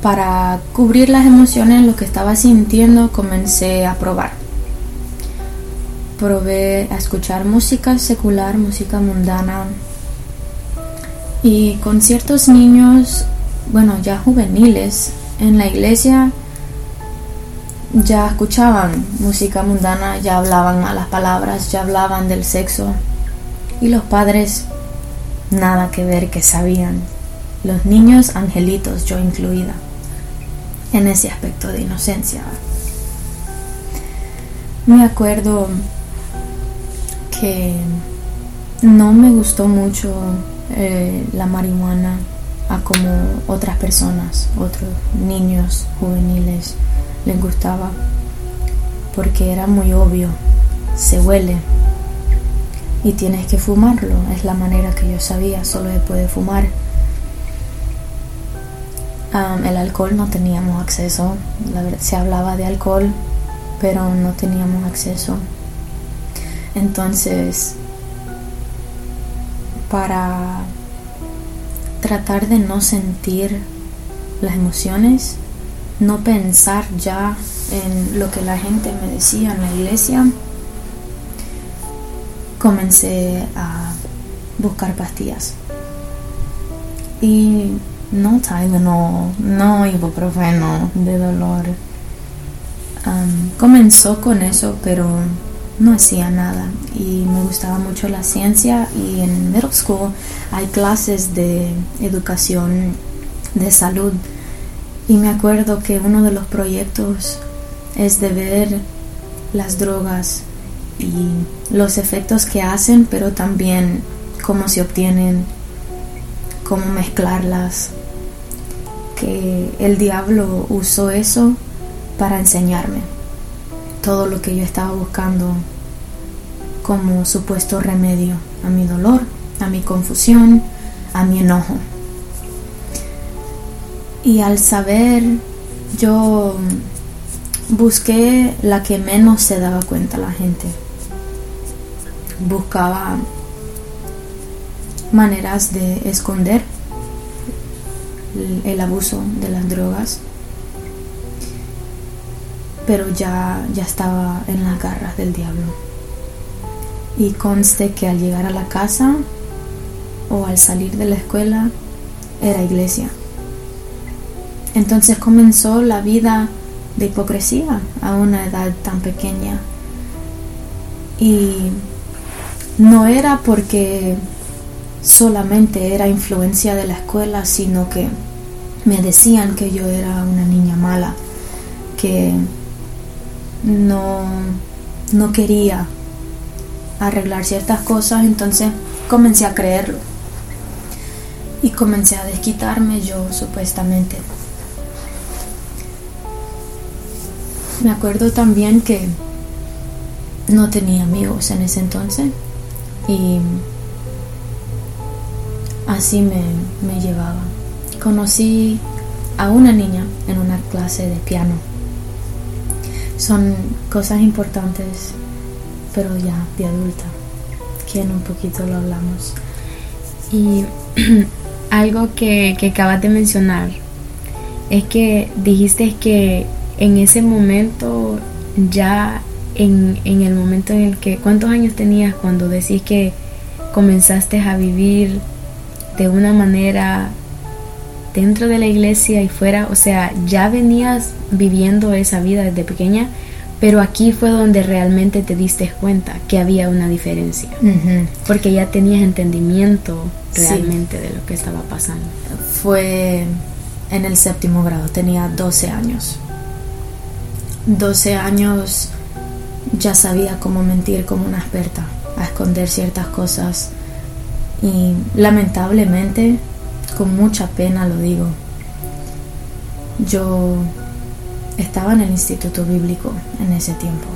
para cubrir las emociones, lo que estaba sintiendo, comencé a probar. Probé a escuchar música secular, música mundana. Y con ciertos niños, bueno, ya juveniles, en la iglesia ya escuchaban música mundana, ya hablaban malas palabras, ya hablaban del sexo. Y los padres, nada que ver que sabían. Los niños angelitos, yo incluida, en ese aspecto de inocencia. Me acuerdo que no me gustó mucho eh, la marihuana a como otras personas, otros niños juveniles les gustaba porque era muy obvio, se huele y tienes que fumarlo, es la manera que yo sabía, solo se puede fumar. Um, el alcohol no teníamos acceso, la verdad, se hablaba de alcohol, pero no teníamos acceso. Entonces, para tratar de no sentir las emociones, no pensar ya en lo que la gente me decía en la iglesia, comencé a buscar pastillas. Y no Tylenol, no ibuprofeno de dolor. Um, comenzó con eso, pero no hacía nada y me gustaba mucho la ciencia y en middle school hay clases de educación de salud y me acuerdo que uno de los proyectos es de ver las drogas y los efectos que hacen, pero también cómo se obtienen, cómo mezclarlas. Que el diablo usó eso para enseñarme todo lo que yo estaba buscando como supuesto remedio a mi dolor, a mi confusión, a mi enojo. Y al saber, yo busqué la que menos se daba cuenta la gente. Buscaba maneras de esconder el abuso de las drogas, pero ya, ya estaba en las garras del diablo. Y conste que al llegar a la casa o al salir de la escuela era iglesia. Entonces comenzó la vida de hipocresía a una edad tan pequeña. Y no era porque solamente era influencia de la escuela, sino que me decían que yo era una niña mala, que no, no quería arreglar ciertas cosas, entonces comencé a creerlo y comencé a desquitarme yo supuestamente. Me acuerdo también que no tenía amigos en ese entonces y así me, me llevaba. Conocí a una niña en una clase de piano. Son cosas importantes, pero ya de adulta, que en un poquito lo hablamos. Y algo que, que acabas de mencionar es que dijiste que en ese momento, ya en, en el momento en el que, ¿cuántos años tenías cuando decís que comenzaste a vivir de una manera dentro de la iglesia y fuera, o sea, ya venías viviendo esa vida desde pequeña, pero aquí fue donde realmente te diste cuenta que había una diferencia, porque ya tenías entendimiento realmente de lo que estaba pasando. Fue en el séptimo grado, tenía 12 años. 12 años ya sabía cómo mentir como una experta, a esconder ciertas cosas y lamentablemente, con mucha pena lo digo, yo estaba en el instituto bíblico en ese tiempo.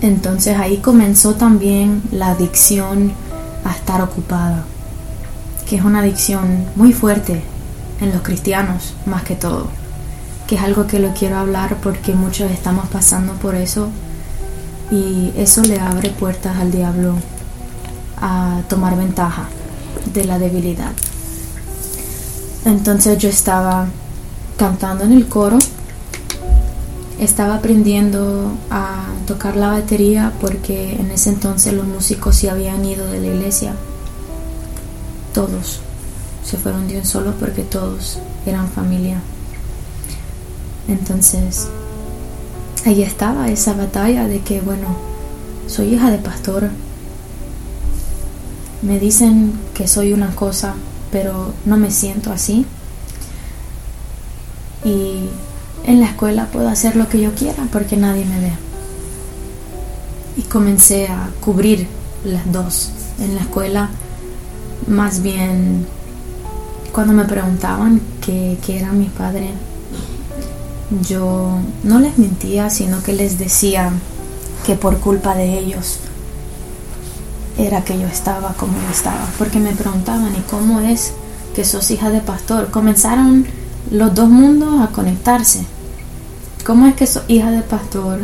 Entonces ahí comenzó también la adicción a estar ocupada, que es una adicción muy fuerte en los cristianos más que todo, que es algo que lo quiero hablar porque muchos estamos pasando por eso y eso le abre puertas al diablo a tomar ventaja de la debilidad. Entonces yo estaba cantando en el coro, estaba aprendiendo a tocar la batería porque en ese entonces los músicos se habían ido de la iglesia. Todos se fueron de un solo porque todos eran familia. Entonces, ahí estaba esa batalla de que, bueno, soy hija de pastor, me dicen que soy una cosa, pero no me siento así. Y en la escuela puedo hacer lo que yo quiera porque nadie me ve. Y comencé a cubrir las dos. En la escuela, más bien, cuando me preguntaban qué, era mi padre, yo no les mentía, sino que les decía que por culpa de ellos era que yo estaba como yo estaba, porque me preguntaban, ¿y cómo es que sos hija de pastor? Comenzaron los dos mundos a conectarse. ¿Cómo es que sos hija de pastor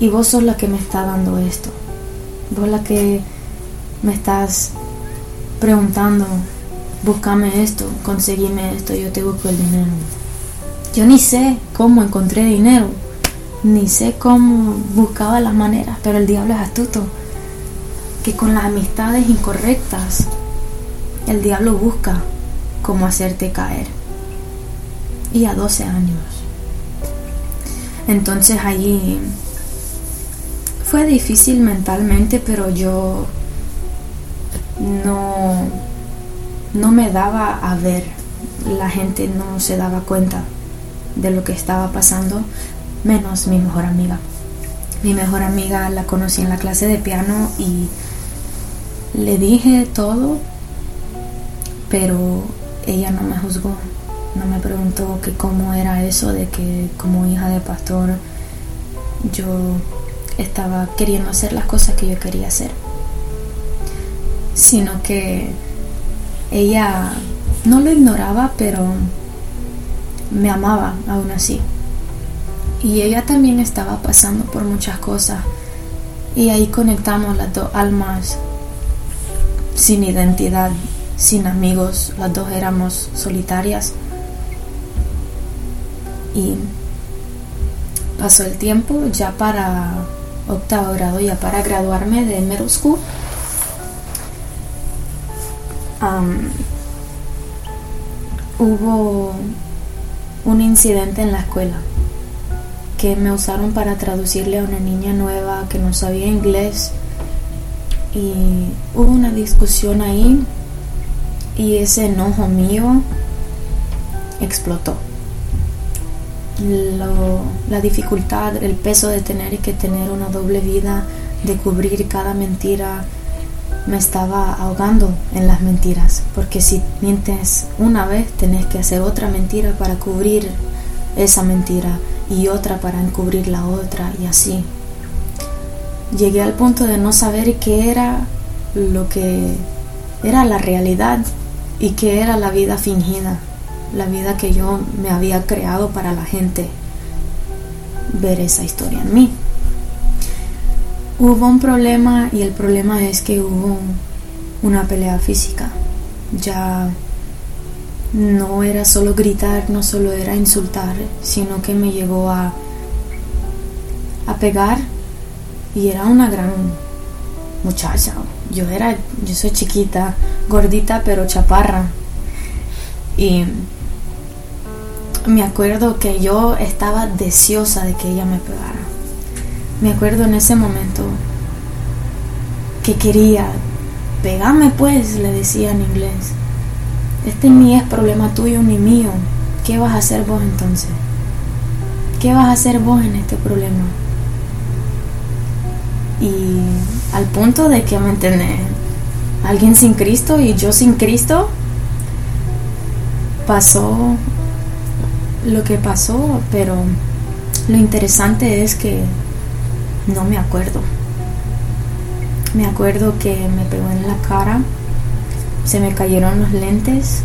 y vos sos la que me está dando esto? Vos la que me estás preguntando, búscame esto, conseguime esto, yo te busco el dinero. Yo ni sé cómo encontré dinero, ni sé cómo buscaba las maneras, pero el diablo es astuto que con las amistades incorrectas el diablo busca cómo hacerte caer. Y a 12 años. Entonces allí fue difícil mentalmente, pero yo no, no me daba a ver. La gente no se daba cuenta de lo que estaba pasando, menos mi mejor amiga. Mi mejor amiga la conocí en la clase de piano y le dije todo, pero ella no me juzgó, no me preguntó que cómo era eso de que como hija de pastor yo estaba queriendo hacer las cosas que yo quería hacer, sino que ella no lo ignoraba, pero me amaba aún así. Y ella también estaba pasando por muchas cosas. Y ahí conectamos las dos almas sin identidad, sin amigos. Las dos éramos solitarias. Y pasó el tiempo ya para octavo grado, ya para graduarme de middle school. hubo un incidente en la escuela que me usaron para traducirle a una niña nueva que no sabía inglés y hubo una discusión ahí y ese enojo mío explotó. la dificultad, el peso de tener que tener una doble vida, de cubrir cada mentira, me estaba ahogando en las mentiras, porque si mientes una vez, tenés que hacer otra mentira para cubrir esa mentira y otra para encubrir la otra y así. Llegué al punto de no saber qué era lo que era la realidad y qué era la vida fingida, la vida que yo me había creado para la gente ver esa historia en mí. Hubo un problema y el problema es que hubo una pelea física. Ya no era solo gritar, no solo era insultar, sino que me llegó a, a pegar y era una gran muchacha. Yo era, yo soy chiquita, gordita pero chaparra. Y me acuerdo que yo estaba deseosa de que ella me pegara. Me acuerdo en ese momento que quería, pegame pues, le decía en inglés. Este ni es problema tuyo ni mío. ¿Qué vas a hacer vos entonces? ¿Qué vas a hacer vos en este problema? Y al punto de que me entendés, alguien sin Cristo y yo sin Cristo, pasó lo que pasó, pero lo interesante es que no me acuerdo. Me acuerdo que me pegó en la cara, se me cayeron los lentes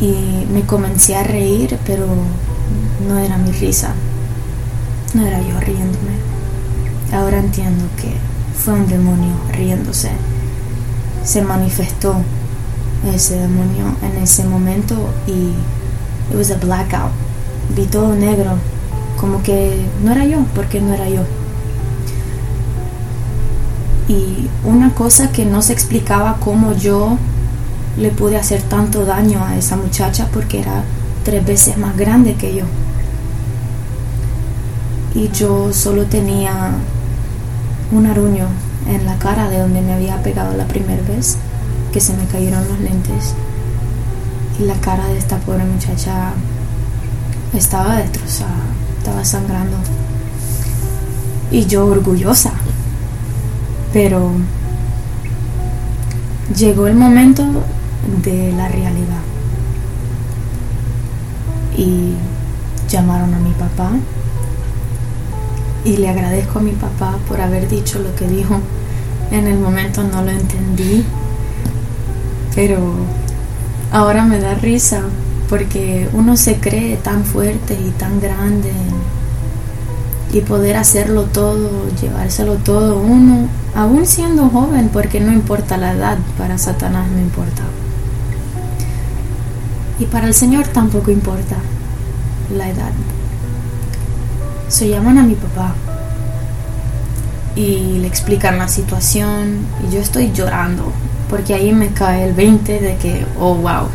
y me comencé a reír, pero no era mi risa, no era yo riéndome. Ahora entiendo que fue un demonio riéndose. Se manifestó ese demonio en ese momento y it was a blackout. Vi todo negro, como que no era yo, porque no era yo. Y una cosa que no se explicaba cómo yo le pude hacer tanto daño a esa muchacha porque era tres veces más grande que yo. Y yo solo tenía un aruño en la cara de donde me había pegado la primera vez, que se me cayeron los lentes. Y la cara de esta pobre muchacha estaba destrozada, estaba sangrando. Y yo orgullosa, pero llegó el momento de la realidad. Y llamaron a mi papá. Y le agradezco a mi papá por haber dicho lo que dijo. En el momento no lo entendí. Pero ahora me da risa porque uno se cree tan fuerte y tan grande y poder hacerlo todo, llevárselo todo uno, aún siendo joven, porque no importa la edad, para Satanás no importa. Y para el Señor tampoco importa la edad. Se llaman a mi papá y le explican la situación y yo estoy llorando porque ahí me cae el 20 de que, oh wow,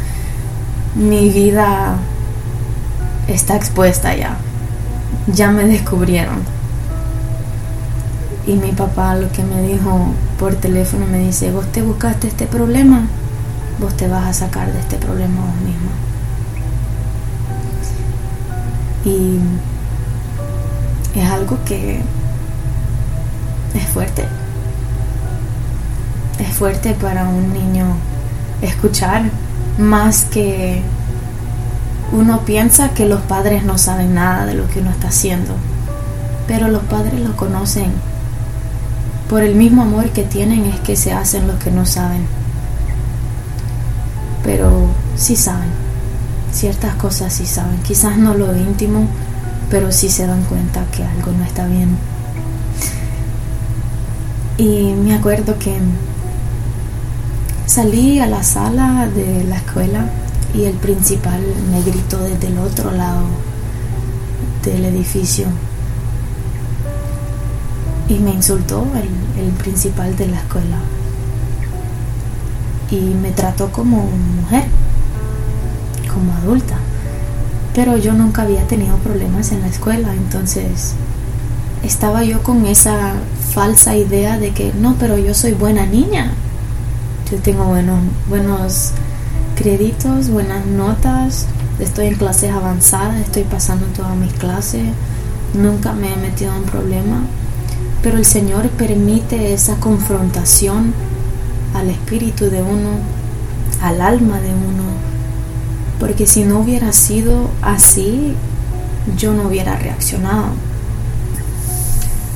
mi vida está expuesta ya ya me descubrieron. Y mi papá lo que me dijo por teléfono me dice, vos te buscaste este problema, vos te vas a sacar de este problema vos mismo. Y es algo que es fuerte. Es fuerte para un niño escuchar más que uno piensa que los padres no saben nada de lo que uno está haciendo, pero los padres lo conocen. Por el mismo amor que tienen es que se hacen los que no saben. Pero sí saben, ciertas cosas sí saben, quizás no lo íntimo, pero sí se dan cuenta que algo no está bien. Y me acuerdo que salí a la sala de la escuela y el principal me gritó desde el otro lado del edificio y me insultó el, principal de la escuela y me trató como mujer, como adulta. Pero yo nunca había tenido problemas en la escuela, entonces estaba yo con esa falsa idea de que no, pero yo soy buena niña. Yo tengo buenos, buenos créditos, buenas notas, estoy en clases avanzadas, estoy pasando todas mis clases, nunca me he metido en problema. Pero el Señor permite esa confrontación al espíritu de uno, al alma de uno, porque si no hubiera sido así, yo no hubiera reaccionado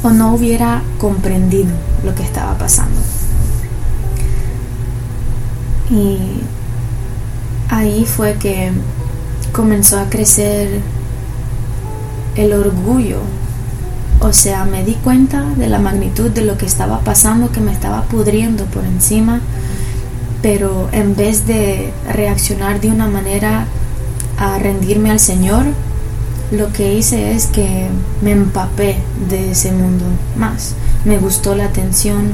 o no hubiera comprendido lo que estaba pasando. Y ahí fue que comenzó a crecer el orgullo. O sea, me di cuenta de la magnitud de lo que estaba pasando, que me estaba pudriendo por encima, pero en vez de reaccionar de una manera a rendirme al Señor, lo que hice es que me empapé de ese mundo más. Me gustó la atención,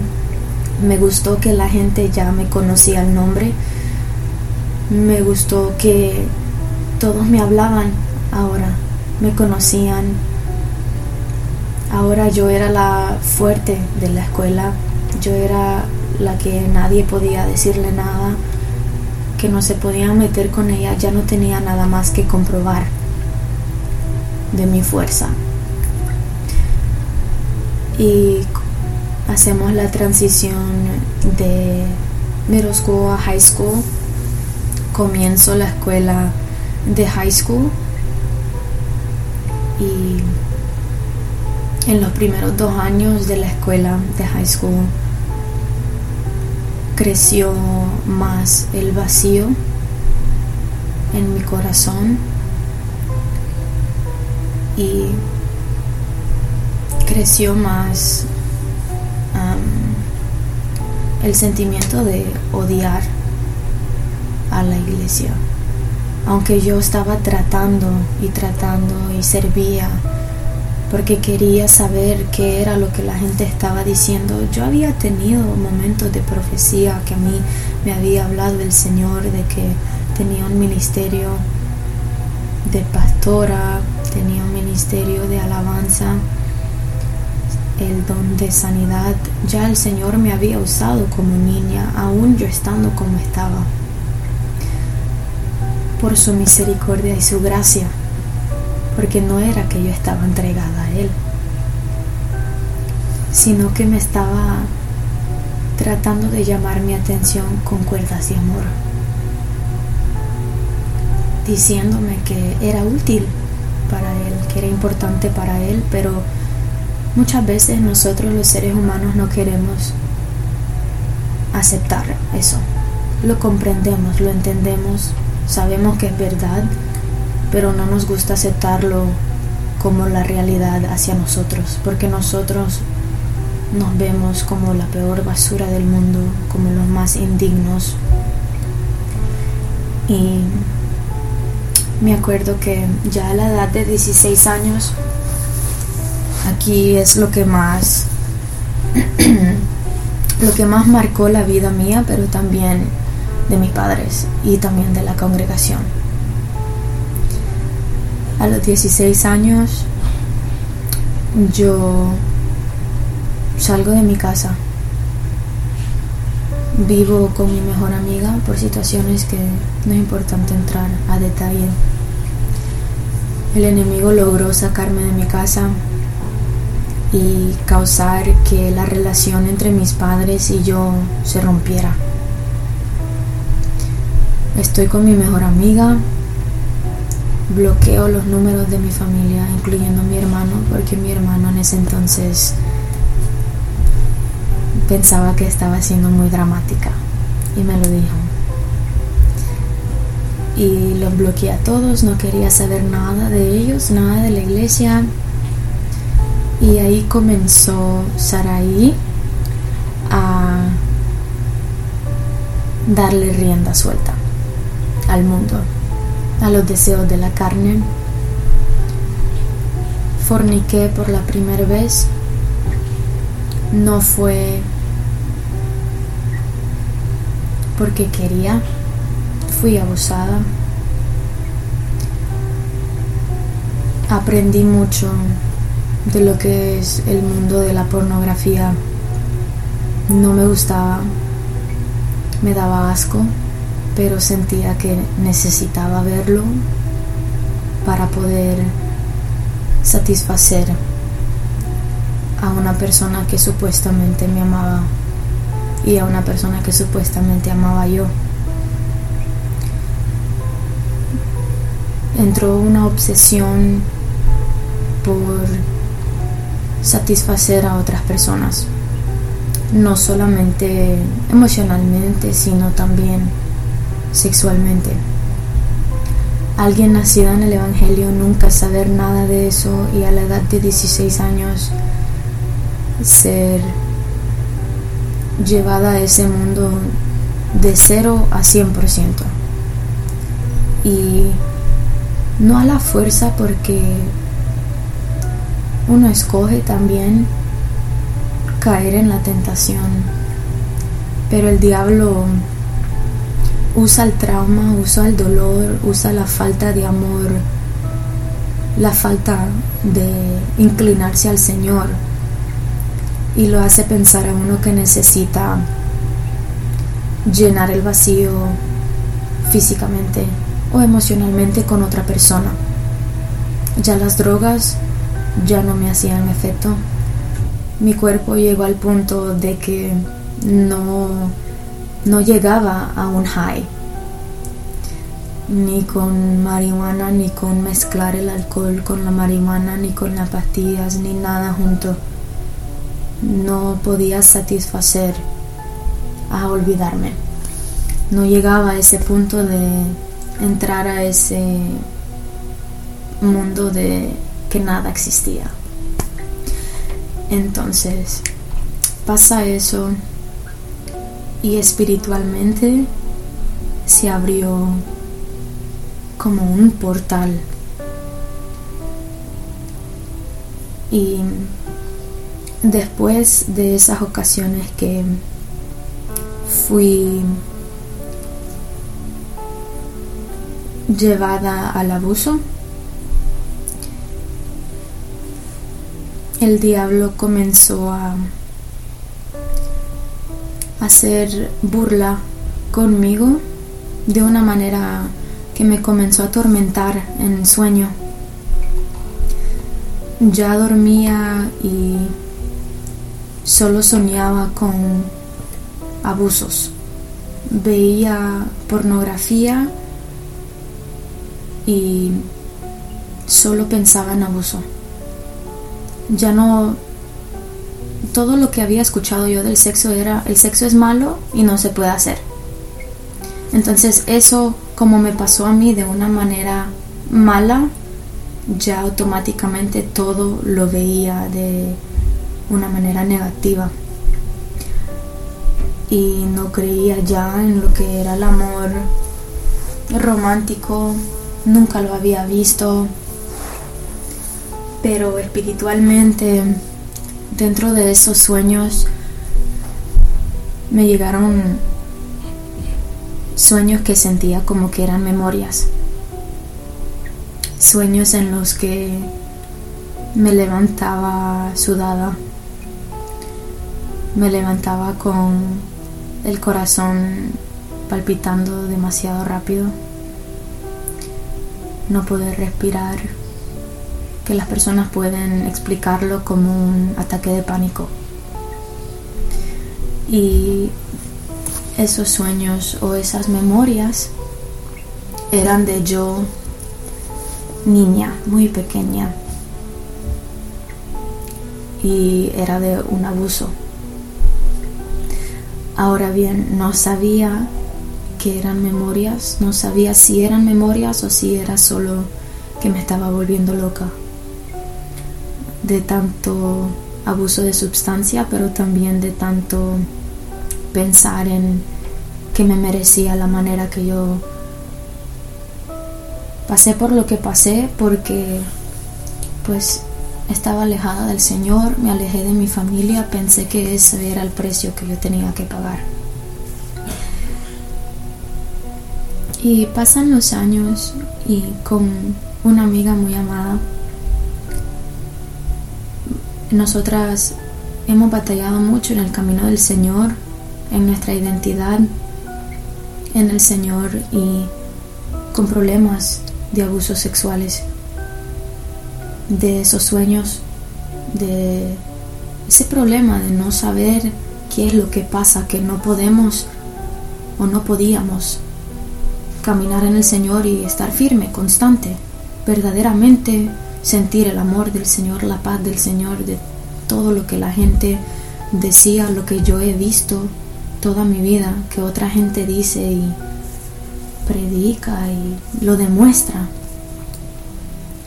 me gustó que la gente ya me conocía el nombre, me gustó que todos me hablaban ahora, me conocían. Ahora yo era la fuerte de la escuela, yo era la que nadie podía decirle nada, que no se podían meter con ella, ya no tenía nada más que comprobar de mi fuerza. Y hacemos la transición de middle school a high school. Comienzo la escuela de high school y en los primeros dos años de la escuela de high school creció más el vacío en mi corazón y creció más el sentimiento de odiar a la iglesia. Aunque yo estaba tratando y tratando y servía porque quería saber qué era lo que la gente estaba diciendo. Yo había tenido momentos de profecía que a mí me había hablado el Señor de que tenía un ministerio de pastora, tenía un ministerio de alabanza, el don de sanidad. Ya el Señor me había usado como niña, aún yo estando como estaba, por su misericordia y su gracia, porque no era que yo estaba entregada a Él, sino que me estaba tratando de llamar mi atención con cuerdas de amor, diciéndome que era útil para Él, que era importante para Él, pero muchas veces nosotros los seres humanos no queremos aceptar eso. Lo comprendemos, lo entendemos, sabemos que es verdad, pero no nos gusta aceptarlo como la realidad hacia nosotros, porque nosotros nos vemos como la peor basura del mundo, como los más indignos. Y me acuerdo que ya a la edad de 16 años, aquí es lo que más, lo que más marcó la vida mía, pero también de mis padres y también de la congregación. A los 16 años yo salgo de mi casa Vivo con mi mejor amiga por situaciones que no es importante entrar a detalle. El enemigo logró sacarme de mi casa y causar que la relación entre mis padres y yo se rompiera. Estoy con mi mejor amiga, bloqueo los números de mi familia, incluyendo mi hermano, porque mi hermano en ese entonces pensaba que estaba siendo muy dramática y me lo dijo. y los bloqueé a todos, no quería saber nada de ellos, nada de la iglesia. Y ahí comenzó Saraí a darle rienda suelta al mundo, a los deseos de la carne. Forniqué por la primera vez. No fue porque quería, fui abusada. Aprendí mucho de lo que es el mundo de la pornografía. No me gustaba, me daba asco, pero sentía que necesitaba verlo para poder satisfacer a una persona que supuestamente me amaba y a una persona que supuestamente amaba yo. Entró una obsesión por satisfacer a otras personas, no solamente emocionalmente, sino también sexualmente. Alguien nacido en el Evangelio nunca saber nada de eso y a la edad de 16 años ser llevada a ese mundo de 0 a 100%. Y no a la fuerza porque uno escoge también caer en la tentación, pero el diablo usa el trauma, usa el dolor, usa la falta de amor, la falta de inclinarse al Señor y lo hace pensar a uno que necesita llenar el vacío físicamente o emocionalmente con otra persona. Ya las drogas ya no me hacían efecto. Mi cuerpo llegó al punto de que no, no llegaba a un high. Ni con marihuana, ni con mezclar el alcohol con la marihuana, ni con las pastillas, ni nada junto no podía satisfacer a olvidarme. No llegaba a ese punto de entrar a ese mundo de que nada existía. Entonces, pasa eso y espiritualmente se abrió como un portal. Y después de esas ocasiones que fui llevada al abuso, el diablo comenzó a hacer burla conmigo de una manera que me comenzó a atormentar en sueño. Ya dormía y solo soñaba con abusos. Veía pornografía y solo pensaba en abuso. Ya no... Todo lo que había escuchado yo del sexo era el sexo es malo y no se puede hacer. Entonces eso como me pasó a mí de una manera mala, ya automáticamente todo lo veía de una manera negativa y no creía ya en lo que era el amor romántico, nunca lo había visto, pero espiritualmente dentro de esos sueños me llegaron sueños que sentía como que eran memorias, sueños en los que me levantaba sudada me levantaba con el corazón palpitando demasiado rápido, no poder respirar, que las personas pueden explicarlo como un ataque de pánico. Y esos sueños o esas memorias eran de yo niña, muy pequeña, y era de un abuso. Ahora bien, no sabía que eran memorias, no sabía si eran memorias o si era solo que me estaba volviendo loca de tanto abuso de sustancia, pero también de tanto pensar en que me merecía la manera que yo pasé por lo que pasé porque pues estaba alejada del Señor, me alejé de mi familia, pensé que ese era el precio que yo tenía que pagar. Y pasan los años y con una amiga muy amada, nosotras hemos batallado mucho en el camino del Señor, en nuestra identidad en el Señor y con problemas de abusos sexuales de esos sueños, de ese problema de no saber qué es lo que pasa, que no podemos o no podíamos caminar en el Señor y estar firme, constante, verdaderamente sentir el amor del Señor, la paz del Señor, de todo lo que la gente decía, lo que yo he visto toda mi vida, que otra gente dice y predica y lo demuestra.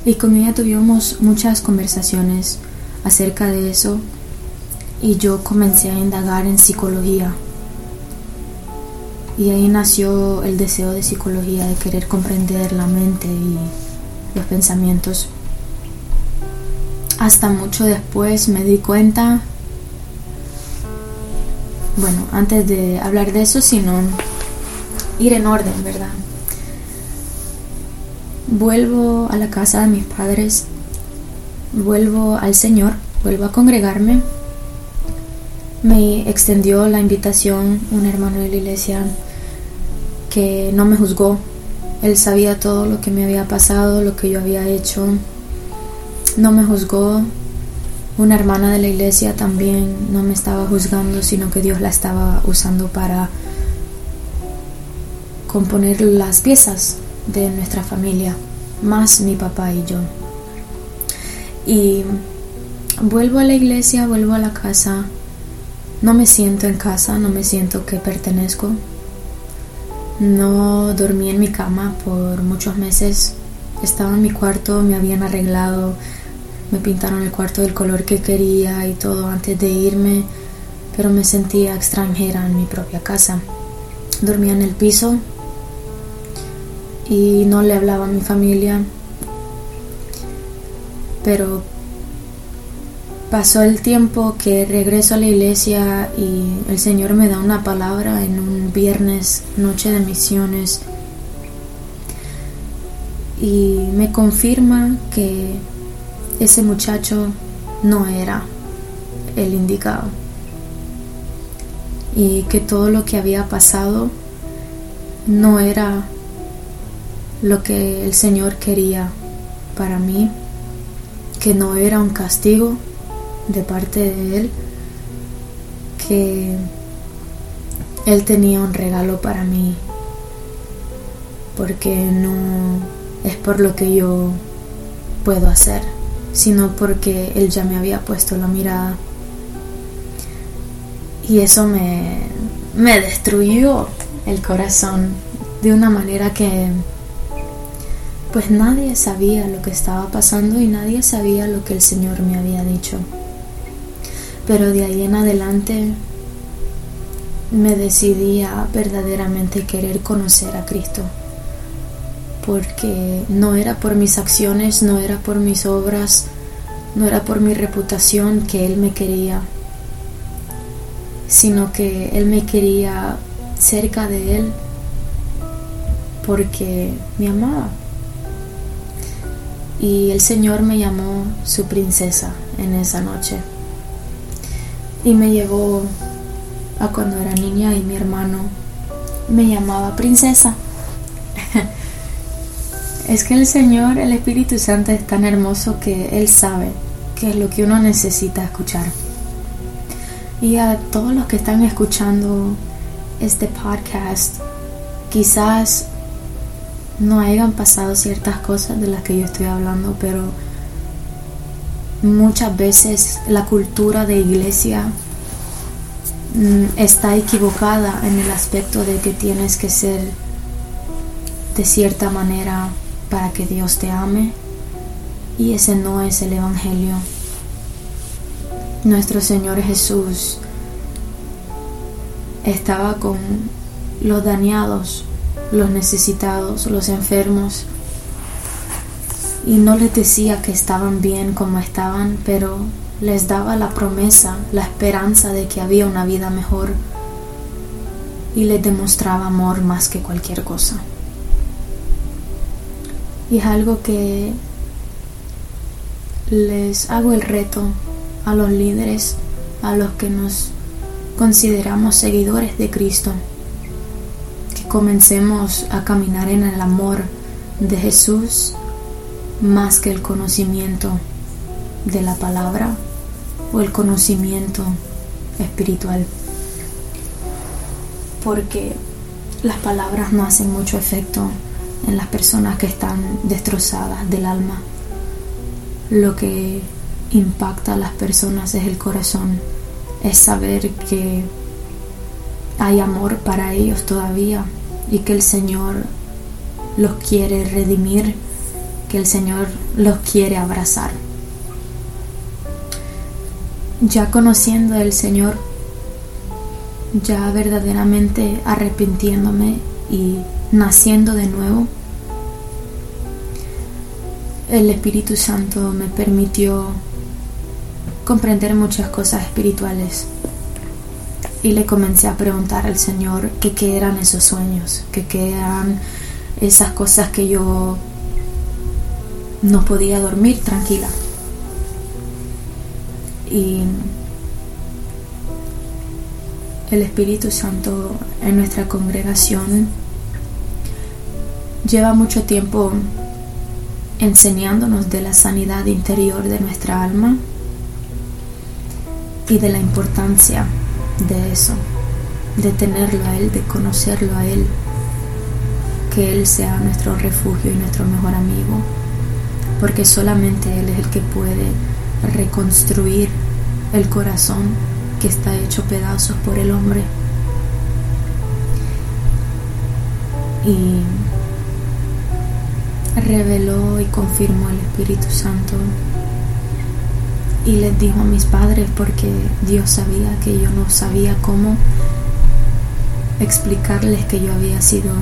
Y con ella tuvimos muchas conversaciones acerca de eso y yo comencé a indagar en psicología. Y ahí nació el deseo de psicología, de querer comprender la mente y los pensamientos. Hasta mucho después me di cuenta, bueno, antes de hablar de eso, sino ir en orden, ¿verdad? vuelvo a la casa de mis padres, vuelvo al Señor, vuelvo a congregarme. Me extendió la invitación un hermano de la iglesia que no me juzgó. Él sabía todo lo que me había pasado, lo que yo había hecho. No me juzgó. Una hermana de la iglesia también no me estaba juzgando, sino que Dios la estaba usando para componer las piezas de nuestra familia, más mi papá y yo. Y vuelvo a la iglesia, vuelvo a la casa, no me siento en casa, no me siento que pertenezco. No dormí en mi cama por muchos meses. Estaba en mi cuarto, me habían arreglado, me pintaron el cuarto del color que quería y todo antes de irme, pero me sentía extranjera en mi propia casa. Dormía en el piso, y no le hablaba a mi familia. Pero pasó el tiempo que regreso a la iglesia y el Señor me da una palabra en un viernes, noche de misiones, y me confirma que ese muchacho no era el indicado. Y que todo lo que había pasado no era lo que el Señor quería para mí, que no era un castigo de parte de Él, que Él tenía un regalo para mí, porque no es por lo que yo puedo hacer, sino porque Él ya me había puesto la mirada. Y eso me, me destruyó el corazón de una manera que pues nadie sabía lo que estaba pasando y nadie sabía lo que el Señor me había dicho. Pero de ahí en adelante me decidí a verdaderamente querer conocer a Cristo, porque no era por mis acciones, no era por mis obras, no era por mi reputación que Él me quería, sino que Él me quería cerca de Él porque me amaba y el Señor me llamó su princesa en esa noche y me llevó a cuando era niña y mi hermano me llamaba princesa. Es que el Señor, el Espíritu Santo es tan hermoso que Él sabe qué es lo que uno necesita escuchar. Y a todos los que están escuchando este podcast, quizás no hayan pasado ciertas cosas de las que yo estoy hablando, pero muchas veces la cultura de iglesia mm, está equivocada en el aspecto de que tienes que ser de cierta manera para que Dios te ame y ese no es el Evangelio. Nuestro Señor Jesús estaba con los dañados, los necesitados, los enfermos, y no les decía que estaban bien como estaban, pero les daba la promesa, la esperanza de que había una vida mejor y les demostraba amor más que cualquier cosa. Y es algo que les hago el reto a los líderes, a los que nos consideramos seguidores de Cristo, que comencemos a caminar en el amor de Jesús más que el conocimiento de la palabra o el conocimiento espiritual. Porque las palabras no hacen mucho efecto en las personas que están destrozadas del alma. Lo que impacta a las personas es el corazón, es saber que hay amor para ellos todavía y que el Señor los quiere redimir, que el Señor los quiere abrazar. Ya conociendo al Señor, ya verdaderamente arrepintiéndome y naciendo de nuevo, el Espíritu Santo me permitió comprender muchas cosas espirituales y le comencé a preguntar al Señor qué eran esos sueños, qué eran esas cosas que yo no podía dormir tranquila. Y el Espíritu Santo en nuestra congregación lleva mucho tiempo enseñándonos de la sanidad interior de nuestra alma y de la importancia de eso, de tenerlo a Él, de conocerlo a Él, que Él sea nuestro refugio y nuestro mejor amigo, porque solamente Él es el que puede reconstruir el corazón que está hecho pedazos por el hombre. Y reveló y confirmó el Espíritu Santo y les dijo a mis padres porque Dios sabía que yo no sabía cómo explicarles que yo había sido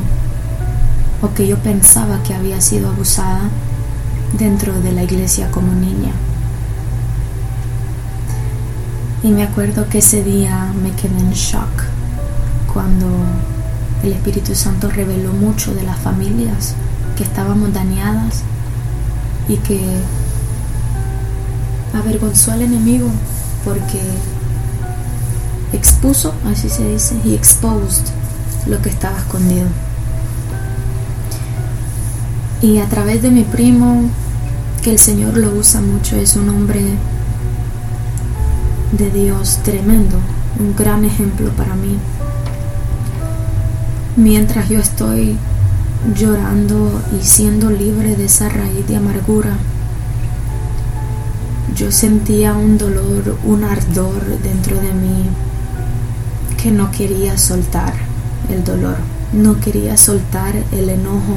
o que yo pensaba que había sido abusada dentro de la iglesia como niña. Y me acuerdo que ese día me quedé en shock cuando el Espíritu Santo reveló mucho de las familias que estábamos dañadas y que avergonzó al enemigo porque expuso, así se dice, y exposed lo que estaba escondido. Y a través de mi primo, que el Señor lo usa mucho, es un hombre de Dios tremendo, un gran ejemplo para mí. Mientras yo estoy llorando y siendo libre de esa raíz de amargura, yo sentía un dolor, un ardor dentro de mí que no quería soltar el dolor, no quería soltar el enojo,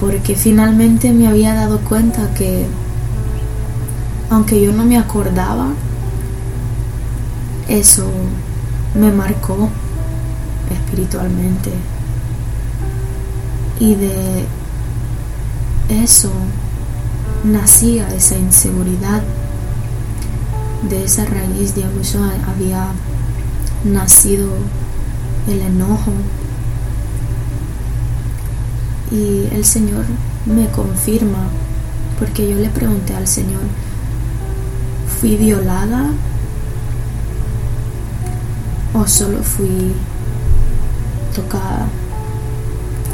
porque finalmente me había dado cuenta que aunque yo no me acordaba, eso me marcó espiritualmente. Y de eso nacía esa inseguridad, de esa raíz de abuso había nacido el enojo. Y el Señor me confirma, porque yo le pregunté al Señor, ¿fui violada? ¿O solo fui tocada?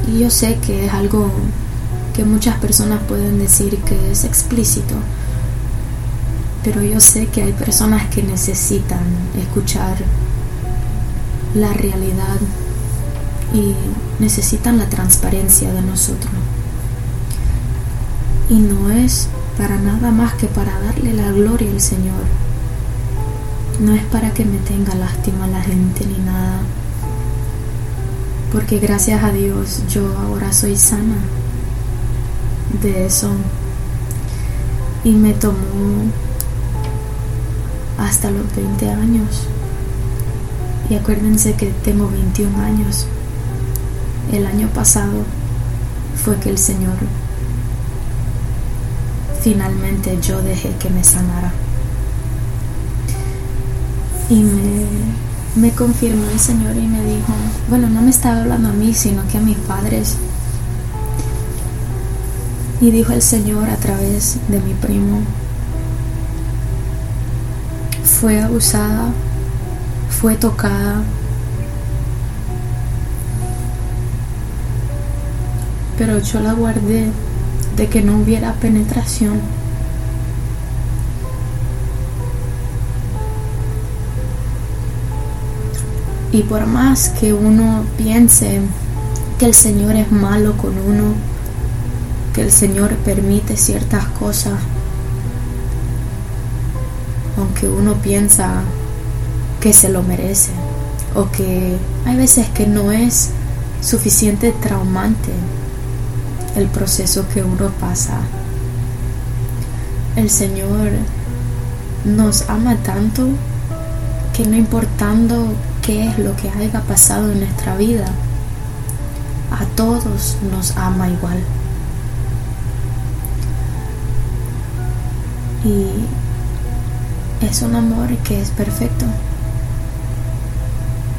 Y yo sé que es algo que muchas personas pueden decir que es explícito, pero yo sé que hay personas que necesitan escuchar la realidad y necesitan la transparencia de nosotros. Y no es para nada más que para darle la gloria al Señor. no es para que me tenga lástima la gente ni nada, porque gracias a Dios yo ahora soy sana de eso y me tomó hasta los 20 años. Y acuérdense que tengo 21 años. El año pasado fue que el Señor finalmente yo dejé que me sanara. Y me, me confirmó el Señor y me dijo, bueno, no me estaba hablando a mí, sino que a mis padres. Y dijo el Señor a través de mi primo, fue abusada, fue tocada, pero yo la guardé de que no hubiera penetración. Y por más que uno piense que el Señor es malo con uno, que el Señor permite ciertas cosas, aunque uno piensa que se lo merece o que hay veces que no es suficiente traumante el proceso que uno pasa. El Señor nos ama tanto que no importando qué es lo que haya pasado en nuestra vida, a todos nos ama igual. Y es un amor que es perfecto.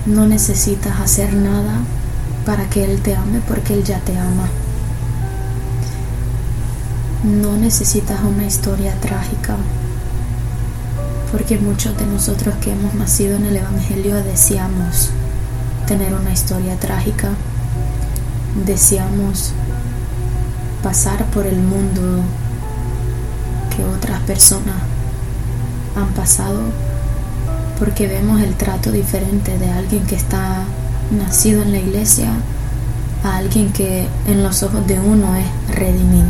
No necesitas hacer nada para que Él te ame porque Él ya te ama. No necesitas una historia trágica, porque muchos de nosotros que hemos nacido en el Evangelio deseamos tener una historia trágica, deseamos pasar por el mundo que otras personas han pasado, porque vemos el trato diferente de alguien que está nacido en la iglesia a alguien que en los ojos de uno es redimido.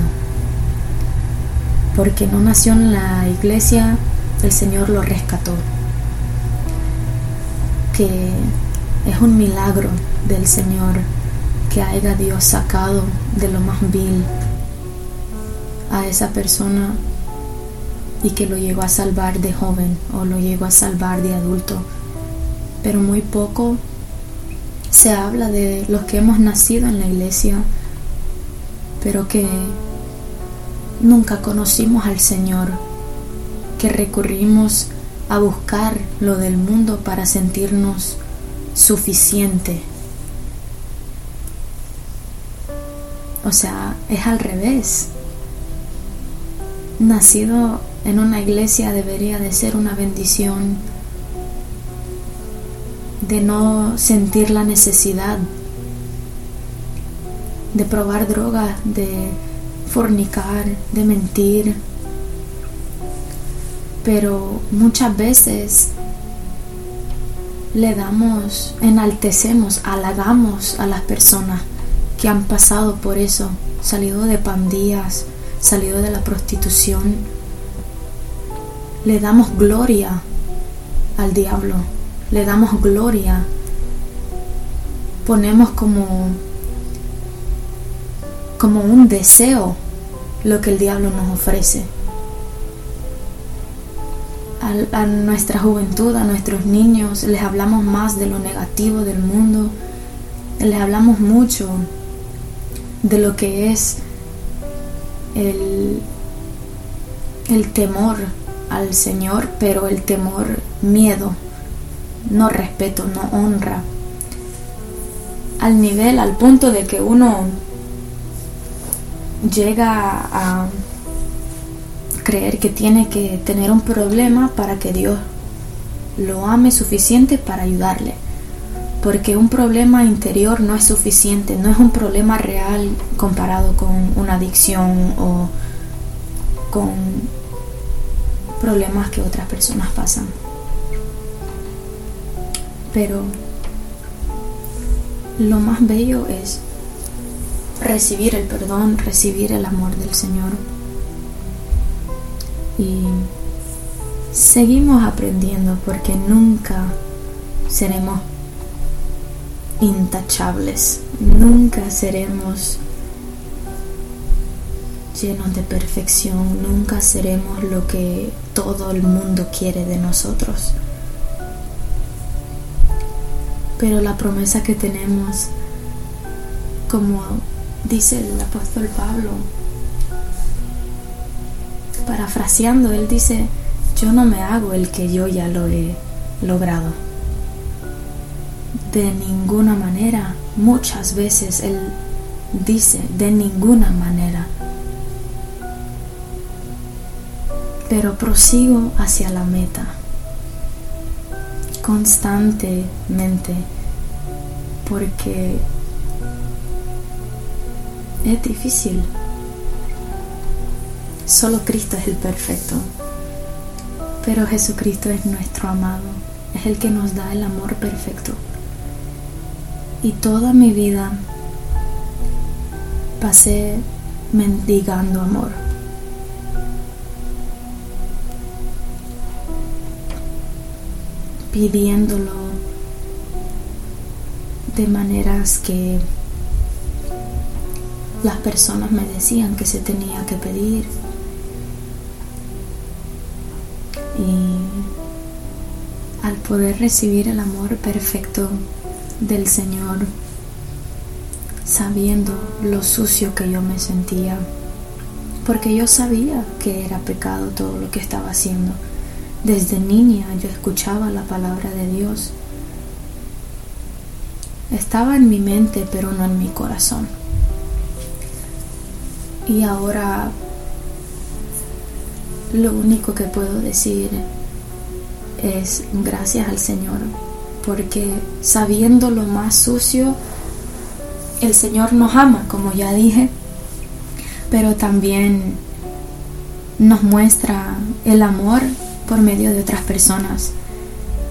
Porque no nació en la iglesia, el Señor lo rescató. Que es un milagro del Señor que haya Dios sacado de lo más vil a esa persona y que lo llegó a salvar de joven o lo llegó a salvar de adulto. Pero muy poco se habla de los que hemos nacido en la iglesia, pero que nunca conocimos al Señor, que recurrimos a buscar lo del mundo para sentirnos suficiente. O sea, es al revés. Nacido en una iglesia debería de ser una bendición de no sentir la necesidad de probar droga, de fornicar, de mentir. Pero muchas veces le damos, enaltecemos, halagamos a las personas que han pasado por eso, salido de pandillas, salido de la prostitución. Le damos gloria al diablo, le damos gloria. Ponemos como como un deseo lo que el diablo nos ofrece. A, nuestra juventud, a nuestros niños, les hablamos más de lo negativo del mundo, les hablamos mucho de lo que es el, el temor al Señor, pero el temor miedo, no respeto, no honra. Al nivel, al punto de que uno llega a creer que tiene que tener un problema para que Dios lo ame suficiente para ayudarle. Porque un problema interior no es suficiente, no es un problema real comparado con una adicción o con problemas que otras personas pasan. Pero lo más bello es recibir el perdón, recibir el amor del Señor. Y seguimos aprendiendo porque nunca seremos intachables, nunca seremos llenos de perfección, nunca seremos lo que todo el mundo quiere de nosotros. Pero la promesa que tenemos, como dice el apóstol Pablo, parafraseando, él dice, yo no me hago el que yo ya lo he logrado. De ninguna manera, muchas veces él dice, de ninguna manera. Pero prosigo hacia la meta constantemente porque es difícil. Solo Cristo es el perfecto. Pero Jesucristo es nuestro amado, es el que nos da el amor perfecto. Y toda mi vida pasé mendigando amor. Pidiéndolo de maneras que las personas me decían que se tenía que pedir y al poder recibir el amor perfecto del Señor, sabiendo lo sucio que yo me sentía, porque yo sabía que era pecado todo lo que estaba haciendo. Desde niña yo escuchaba la palabra de Dios. Estaba en mi mente, pero no en mi corazón. Y ahora lo único que puedo decir es gracias al Señor, porque sabiendo lo más sucio, el Señor nos ama, como ya dije, pero también nos muestra el amor por medio de otras personas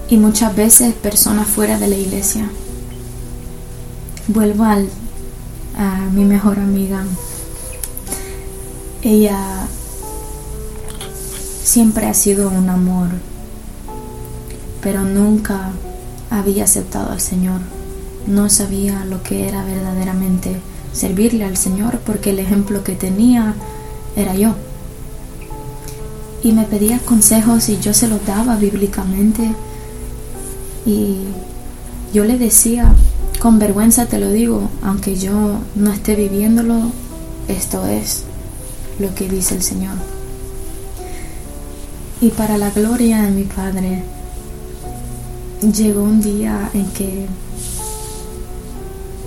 y muchas veces personas fuera de la iglesia. Vuelvo al, a mi mejor amiga. Ella siempre ha sido un amor, pero nunca había aceptado al Señor. No sabía lo que era verdaderamente servirle al Señor porque el ejemplo que tenía era yo. Y me pedía consejos y yo se los daba bíblicamente. Y yo le decía, con vergüenza te lo digo, aunque yo no esté viviéndolo, esto es lo que dice el Señor y para la gloria de mi Padre. Llegó un día en que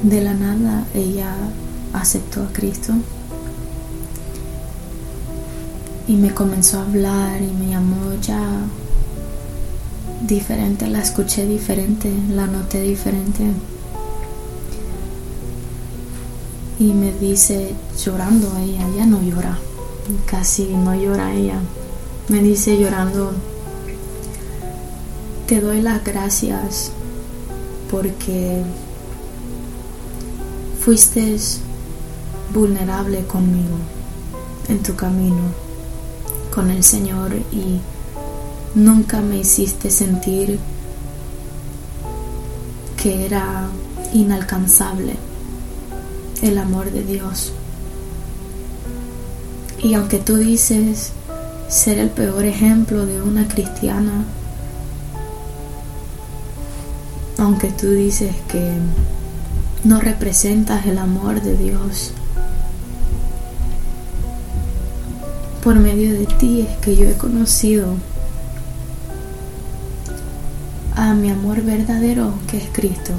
de la nada ella aceptó a Cristo y me comenzó a hablar y me llamó ya diferente, la escuché diferente, la noté diferente. Y me dice llorando ella, ya no llora, casi no llora ella me dice llorando, te doy las gracias porque fuiste vulnerable conmigo en tu camino con el Señor y nunca me hiciste sentir que era inalcanzable el amor de Dios. Y aunque tú dices ser el peor ejemplo de una cristiana. Aunque tú dices que no representas el amor de Dios. Por medio de ti es que yo he conocido a mi amor verdadero que es Cristo.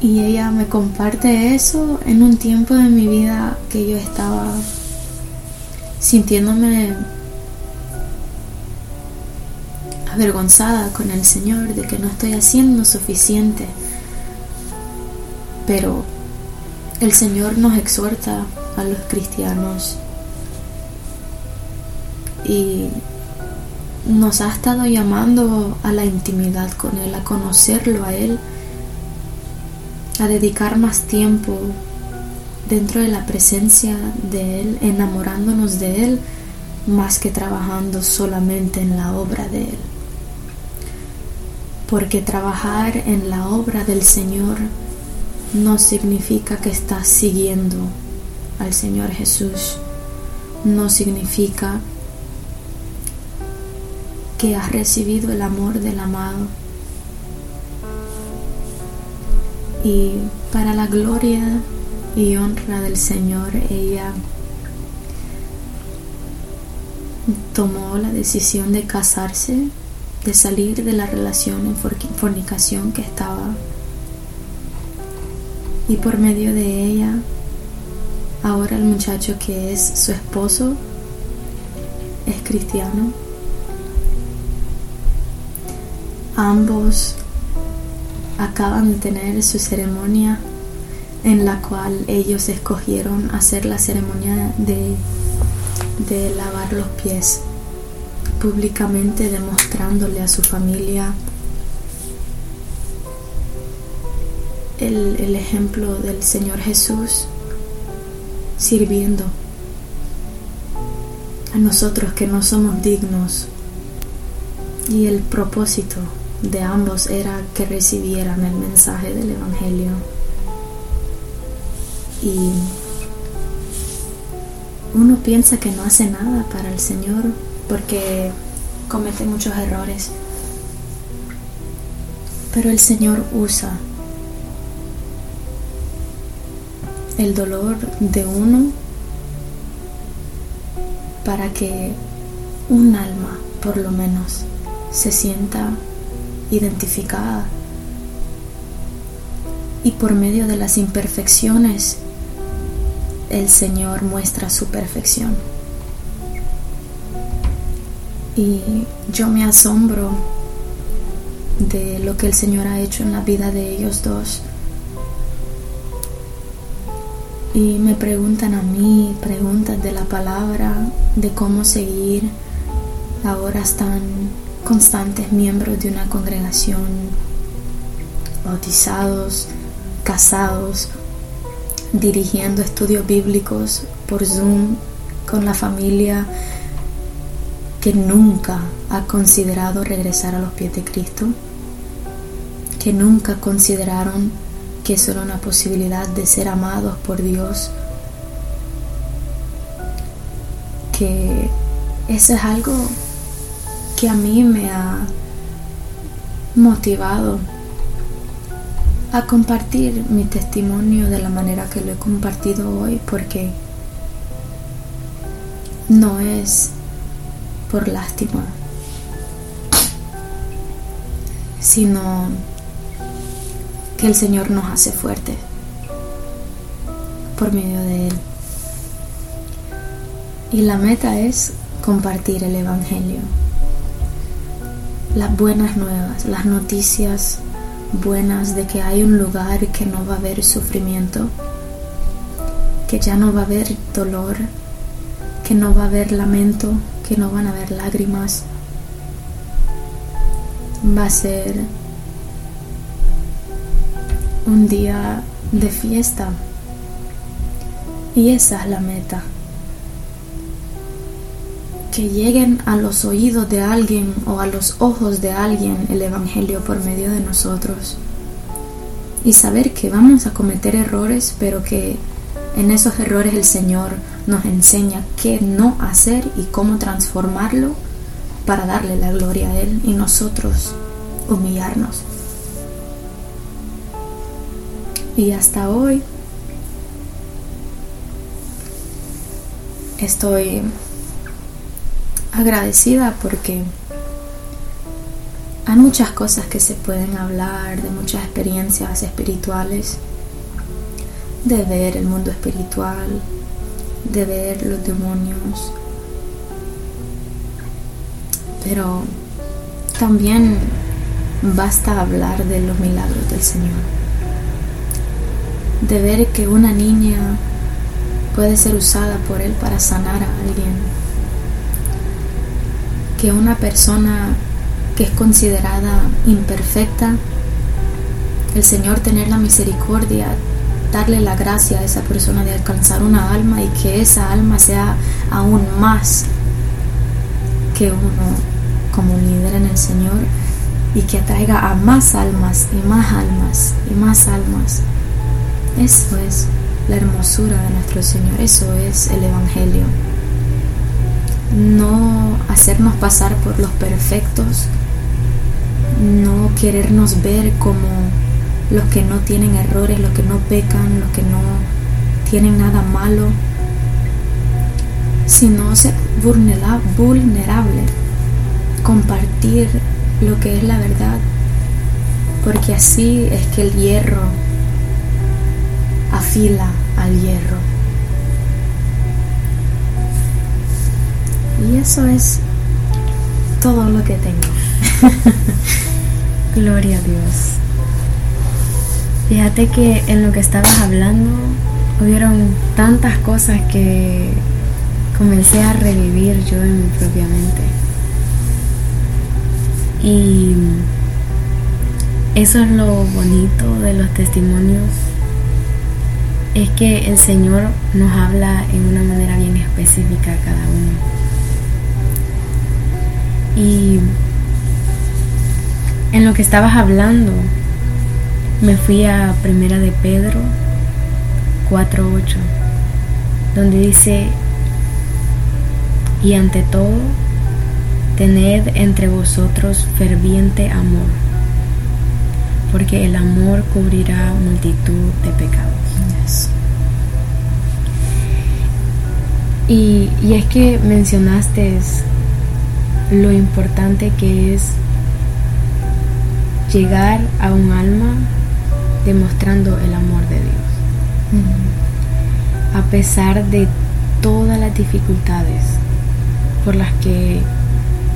Y ella me comparte eso en un tiempo de mi vida que yo estaba sintiéndome avergonzada con el Señor de que no estoy haciendo suficiente. Pero el Señor nos exhorta a los cristianos y nos ha estado llamando a la intimidad con Él, a conocerlo a Él, a dedicar más tiempo dentro de la presencia de Él, enamorándonos de Él, más que trabajando solamente en la obra de Él. Porque trabajar en la obra del Señor no significa que estás siguiendo al Señor Jesús. No significa que has recibido el amor del amado. Y para la gloria y honra del Señor, ella tomó la decisión de casarse, de salir de la relación en fornicación que estaba. Y por medio de ella, ahora el muchacho que es su esposo es cristiano. Ambos acaban de tener su ceremonia en la cual ellos escogieron hacer la ceremonia de, de lavar los pies, públicamente demostrándole a su familia el, el ejemplo del Señor Jesús sirviendo a nosotros que no somos dignos y el propósito de ambos era que recibieran el mensaje del Evangelio. Y uno piensa que no hace nada para el Señor porque comete muchos errores. Pero el Señor usa el dolor de uno para que un alma, por lo menos, se sienta identificada. Y por medio de las imperfecciones, el Señor muestra su perfección. Y yo me asombro de lo que el Señor ha hecho en la vida de ellos dos. Y me preguntan a mí preguntas de la palabra, de cómo seguir. Ahora están constantes miembros de una congregación, bautizados, casados, dirigiendo estudios bíblicos por Zoom con la familia que nunca ha considerado regresar a los pies de Cristo, que nunca consideraron que eso era una posibilidad de ser amados por Dios, que eso es algo que a mí me ha motivado a compartir mi testimonio de la manera que lo he compartido hoy porque no es por lástima sino que el Señor nos hace fuerte por medio de Él. Y la meta es compartir el Evangelio las buenas nuevas, las noticias buenas de que hay un lugar que no va a haber sufrimiento, que ya no va a haber dolor, que no va a haber lamento, que no van a haber lágrimas. Va a ser un día de fiesta. Y esa es la meta que lleguen a los oídos de alguien o a los ojos de alguien el Evangelio por medio de nosotros. Y saber que vamos a cometer errores, pero que en esos errores el Señor nos enseña qué no hacer y cómo transformarlo para darle la gloria a Él y nosotros humillarnos. Y hasta hoy estoy agradecida porque hay muchas cosas que se pueden hablar, de muchas experiencias espirituales, de ver el mundo espiritual, de ver los demonios, pero también basta hablar de los milagros del Señor, de ver que una niña puede ser usada por Él para sanar a alguien que una persona que es considerada imperfecta, el Señor tener la misericordia, darle la gracia a esa persona de alcanzar una alma y que esa alma sea aún más que uno como líder en el Señor y que atraiga a más almas y más almas y más almas. Eso es la hermosura de nuestro Señor, eso es el Evangelio. No hacernos pasar por los perfectos, no querernos ver como los que no tienen errores, los que no pecan, los que no tienen nada malo, sino ser vulnerable, compartir lo que es la verdad, porque así es que el hierro afila al hierro. Y eso es todo lo que tengo. Gloria a Dios. Fíjate que en lo que estabas hablando hubieron tantas cosas que comencé a revivir yo en mi propia mente. Y eso es lo bonito de los testimonios, es que el Señor nos habla en una manera bien específica a cada uno. Y en lo que estabas hablando, me fui a Primera de Pedro 4.8, donde dice, y ante todo, tened entre vosotros ferviente amor, porque el amor cubrirá multitud de pecados. Y, y es que mencionaste lo importante que es llegar a un alma demostrando el amor de Dios. A pesar de todas las dificultades por las que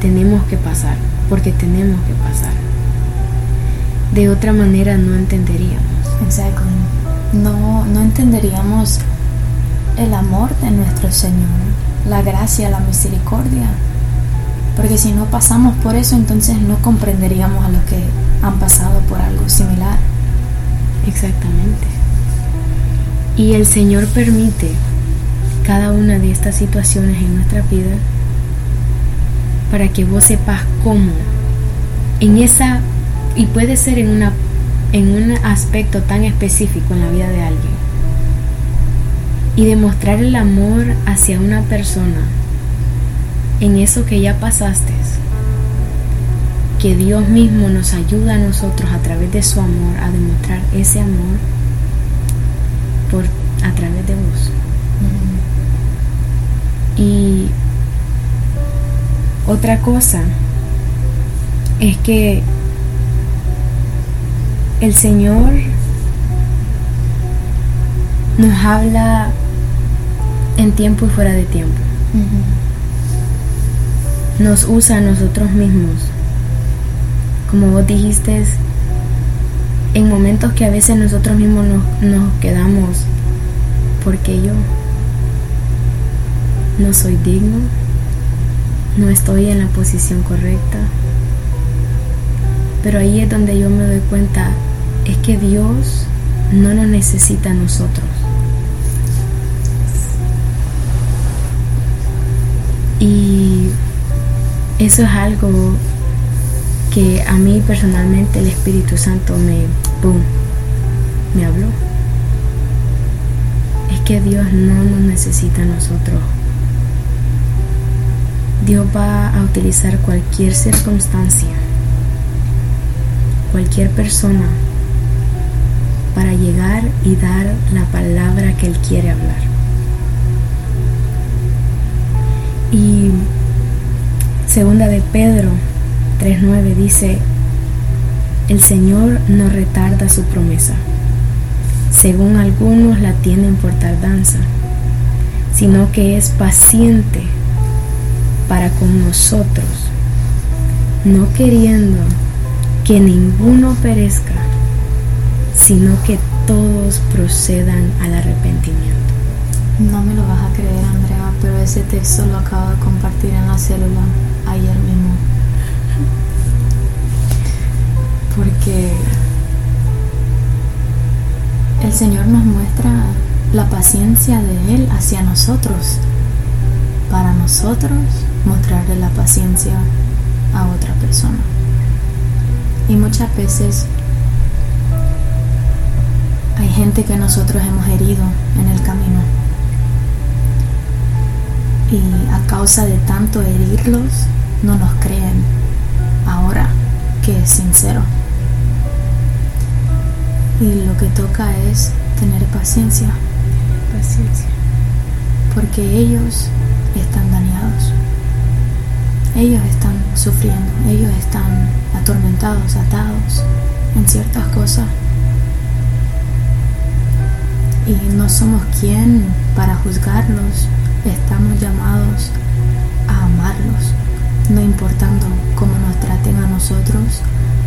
tenemos que pasar, porque tenemos que pasar. De otra manera no entenderíamos. Exacto. No, no entenderíamos el amor de nuestro Señor, la gracia, la misericordia. Porque si no pasamos por eso, entonces no comprenderíamos a los que han pasado por algo similar. Exactamente. Y el Señor permite cada una de estas situaciones en nuestra vida para que vos sepas cómo en esa y puede ser en una en un aspecto tan específico en la vida de alguien y demostrar el amor hacia una persona en eso que ya pasaste que Dios mismo nos ayuda a nosotros a través de su amor a demostrar ese amor por a través de vos. Y otra cosa es que el Señor nos habla en tiempo y fuera de tiempo. Nos usa a nosotros mismos como vos dijiste, en momentos que a veces nosotros mismos nos, quedamos, porque yo no soy digno, no estoy en la posición correcta. Pero ahí es donde yo me doy cuenta, es que Dios no nos necesita a nosotros. Y eso es algo que a mí personalmente el Espíritu Santo me, boom, me habló. Es que Dios no nos necesita a nosotros. Dios va a utilizar cualquier circunstancia, cualquier persona para llegar y dar la palabra que Él quiere hablar. Y segunda de Pedro 3.9 dice, el Señor no retarda su promesa, según algunos la tienen por tardanza, sino que es paciente para con nosotros, no queriendo que ninguno perezca, sino que todos procedan al arrepentimiento. No me lo vas a creer, Andrea, pero ese texto lo acabo de compartir en la célula ayer mismo porque el Señor nos muestra la paciencia de Él hacia nosotros, para nosotros mostrarle la paciencia a otra persona. Y muchas veces hay gente que nosotros hemos herido en el camino. Y a causa de tanto herirlos, no nos creen ahora que es sincero. Y lo que toca es tener paciencia. Paciencia. Porque ellos están dañados. Ellos están sufriendo. Ellos están atormentados, atados en ciertas cosas. Y no somos quien para juzgarlos. Estamos llamados a amarlos, no importando cómo nos traten a nosotros,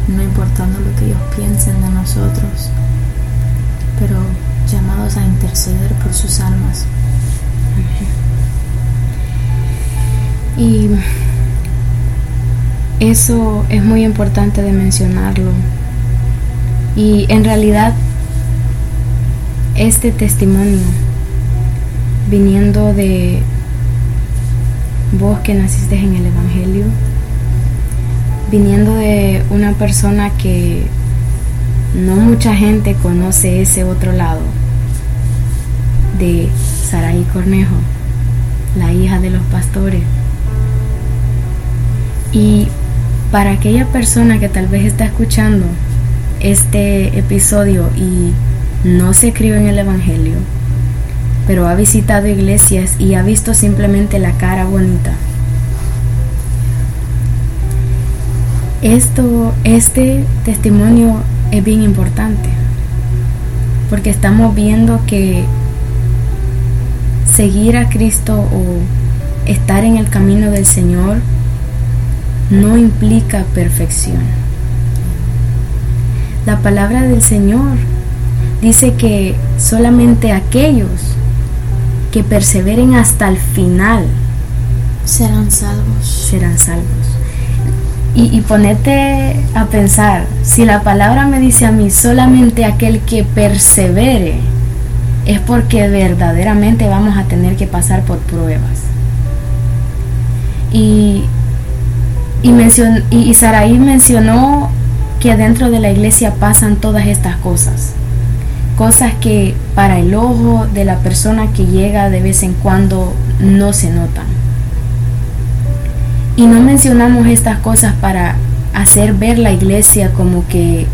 no importando lo que ellos piensen de nosotros, pero llamados a interceder por sus almas. Y eso es muy importante de mencionarlo. Y en realidad este testimonio viniendo de vos que naciste en el Evangelio, viniendo de una persona que no mucha gente conoce ese otro lado, de Saraí Cornejo, la hija de los pastores. Y para aquella persona que tal vez está escuchando este episodio y no se crió en el Evangelio, pero ha visitado iglesias y ha visto simplemente la cara bonita. Esto, este testimonio es bien importante, porque estamos viendo que seguir a Cristo o estar en el camino del Señor no implica perfección. La palabra del Señor dice que solamente aquellos que perseveren hasta el final serán salvos. Serán salvos. Y, y ponete a pensar, si la palabra me dice a mí solamente aquel que persevere, es porque verdaderamente vamos a tener que pasar por pruebas. Y, y, mencion, y, y Saraí mencionó que dentro de la iglesia pasan todas estas cosas cosas que para el ojo de la persona que llega de vez en cuando no se notan. Y no mencionamos estas cosas para hacer ver la iglesia como que eh,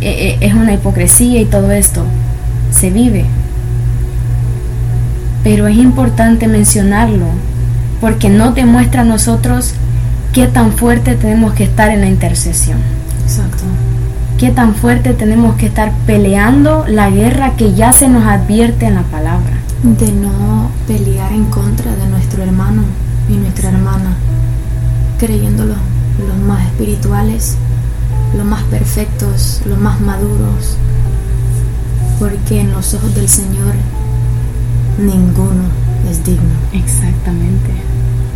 eh, es una hipocresía y todo esto. Se vive. Pero es importante mencionarlo porque no demuestra a nosotros qué tan fuerte tenemos que estar en la intercesión. Exacto qué tan fuerte tenemos que estar peleando la guerra que ya se nos advierte en la palabra. De no pelear en contra de nuestro hermano y nuestra hermana, creyéndolo los más espirituales, los más perfectos, los más maduros, porque en los ojos del Señor ninguno es digno. Exactamente.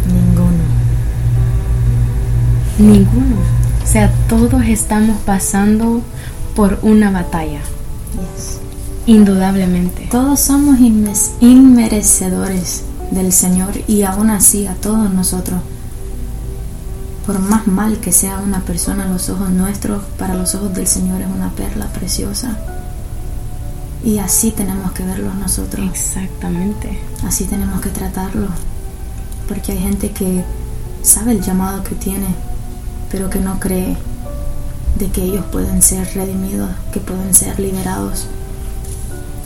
Ninguno. Ninguno. O sea, todos estamos pasando por una batalla. Indudablemente. Todos somos inmerecedores del Señor y aún así a todos nosotros, por más mal que sea una persona a los ojos nuestros, para los ojos del Señor es una perla preciosa. Y así tenemos que verlos nosotros. Exactamente. Así tenemos que tratarlos. Porque hay gente que sabe el llamado que tiene, pero que no cree de que ellos pueden ser redimidos, que pueden ser liberados,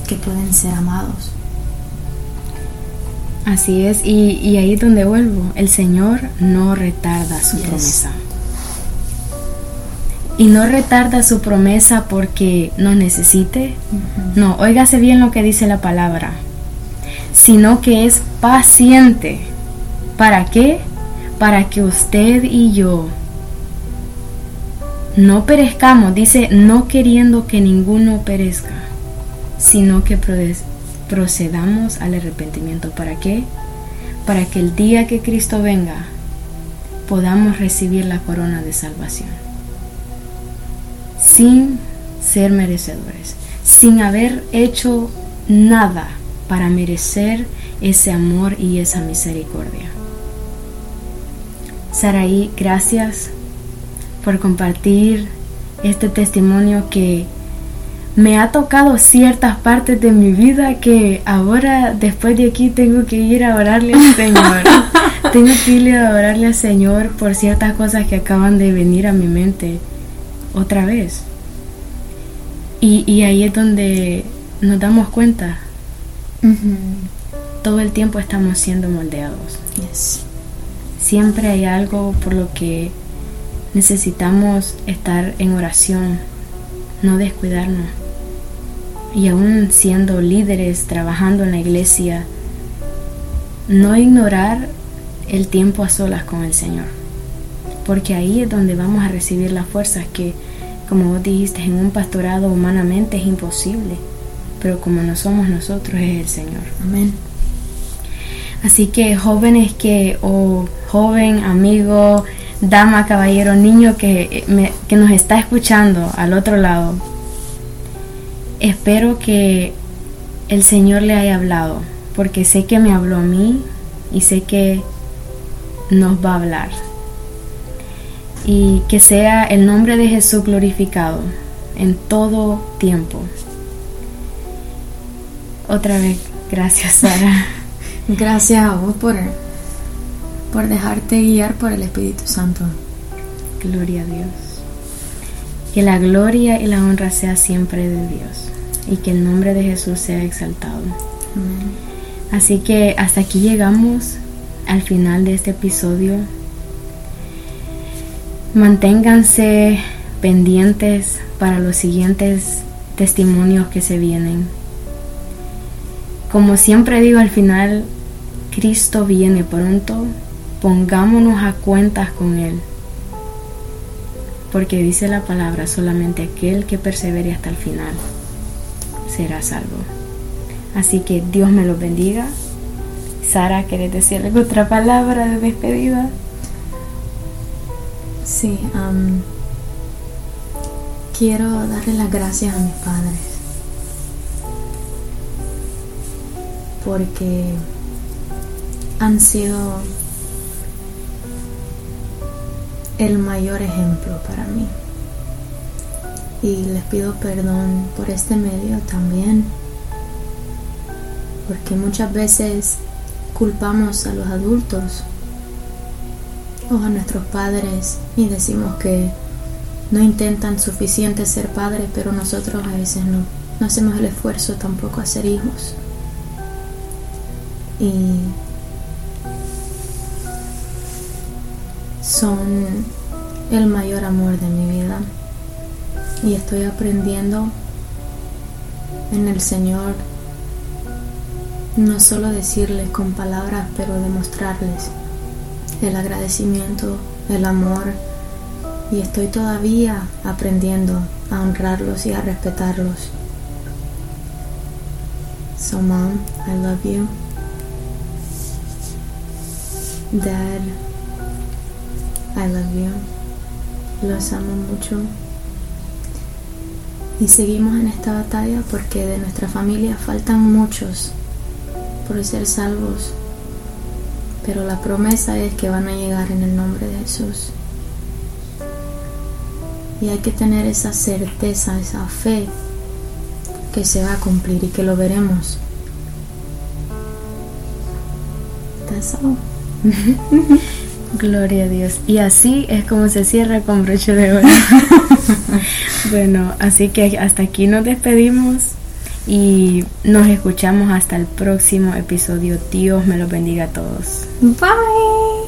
que pueden ser amados. Así es, y, ahí es donde vuelvo, el Señor no retarda su promesa. Y no retarda su promesa porque no necesite. No, óigase bien lo que dice la palabra. Sino que es paciente. ¿Para qué? Para que usted y yo no perezcamos, dice, no queriendo que ninguno perezca, sino que procedamos al arrepentimiento. ¿Para qué? Para que el día que Cristo venga podamos recibir la corona de salvación. Sin ser merecedores, sin haber hecho nada para merecer ese amor y esa misericordia. Saraí, gracias por compartir este testimonio que me ha tocado ciertas partes de mi vida que ahora después de aquí tengo que ir a orarle al Señor. tengo que ir a orarle al Señor por ciertas cosas que acaban de venir a mi mente otra vez. Y, y ahí es donde nos damos cuenta. Todo el tiempo estamos siendo moldeados. Siempre hay algo por lo que necesitamos estar en oración, no descuidarnos. Y aún siendo líderes, trabajando en la iglesia, no ignorar el tiempo a solas con el Señor. Porque ahí es donde vamos a recibir las fuerzas que, como vos dijiste, en un pastorado humanamente es imposible. Pero como no somos nosotros, es el Señor. Amén. Así que jóvenes que, o joven, amigo, dama, caballero, niño que, que nos está escuchando al otro lado, espero que el Señor le haya hablado, porque sé que me habló a mí y sé que nos va a hablar. Y que sea el nombre de Jesús glorificado en todo tiempo. Otra vez, gracias Sara. Gracias a vos por, por dejarte guiar por el Espíritu Santo. Gloria a Dios. Que la gloria y la honra sea siempre de Dios y que el nombre de Jesús sea exaltado. Así que hasta aquí llegamos al final de este episodio. Manténganse pendientes para los siguientes testimonios que se vienen. Como siempre digo al final, Cristo viene pronto, pongámonos a cuentas con Él. Porque dice la palabra, solamente aquel que persevere hasta el final será salvo. Así que Dios me los bendiga. Sara, ¿querés decir otra palabra de despedida? Sí, quiero darle las gracias a mis padres porque han sido el mayor ejemplo para mí y les pido perdón por este medio también, porque muchas veces culpamos a los adultos o a nuestros padres y decimos que no intentan suficiente ser padres, pero nosotros a veces no, no hacemos el esfuerzo tampoco a ser hijos. Y son el mayor amor de mi vida y estoy aprendiendo en el Señor no solo decirles con palabras, pero demostrarles el agradecimiento, el amor y estoy todavía aprendiendo a honrarlos y a respetarlos. So mom, I love you. Dad, I love you. Los amo mucho y seguimos en esta batalla porque de nuestra familia faltan muchos por ser salvos, pero la promesa es que van a llegar en el nombre de Jesús. Y hay que tener esa certeza, esa fe que se va a cumplir y que lo veremos. That's all. Gloria a Dios. Y así es como se cierra con broche de oro. bueno, así que hasta aquí nos despedimos y nos escuchamos hasta el próximo episodio. Dios me los bendiga a todos. Bye.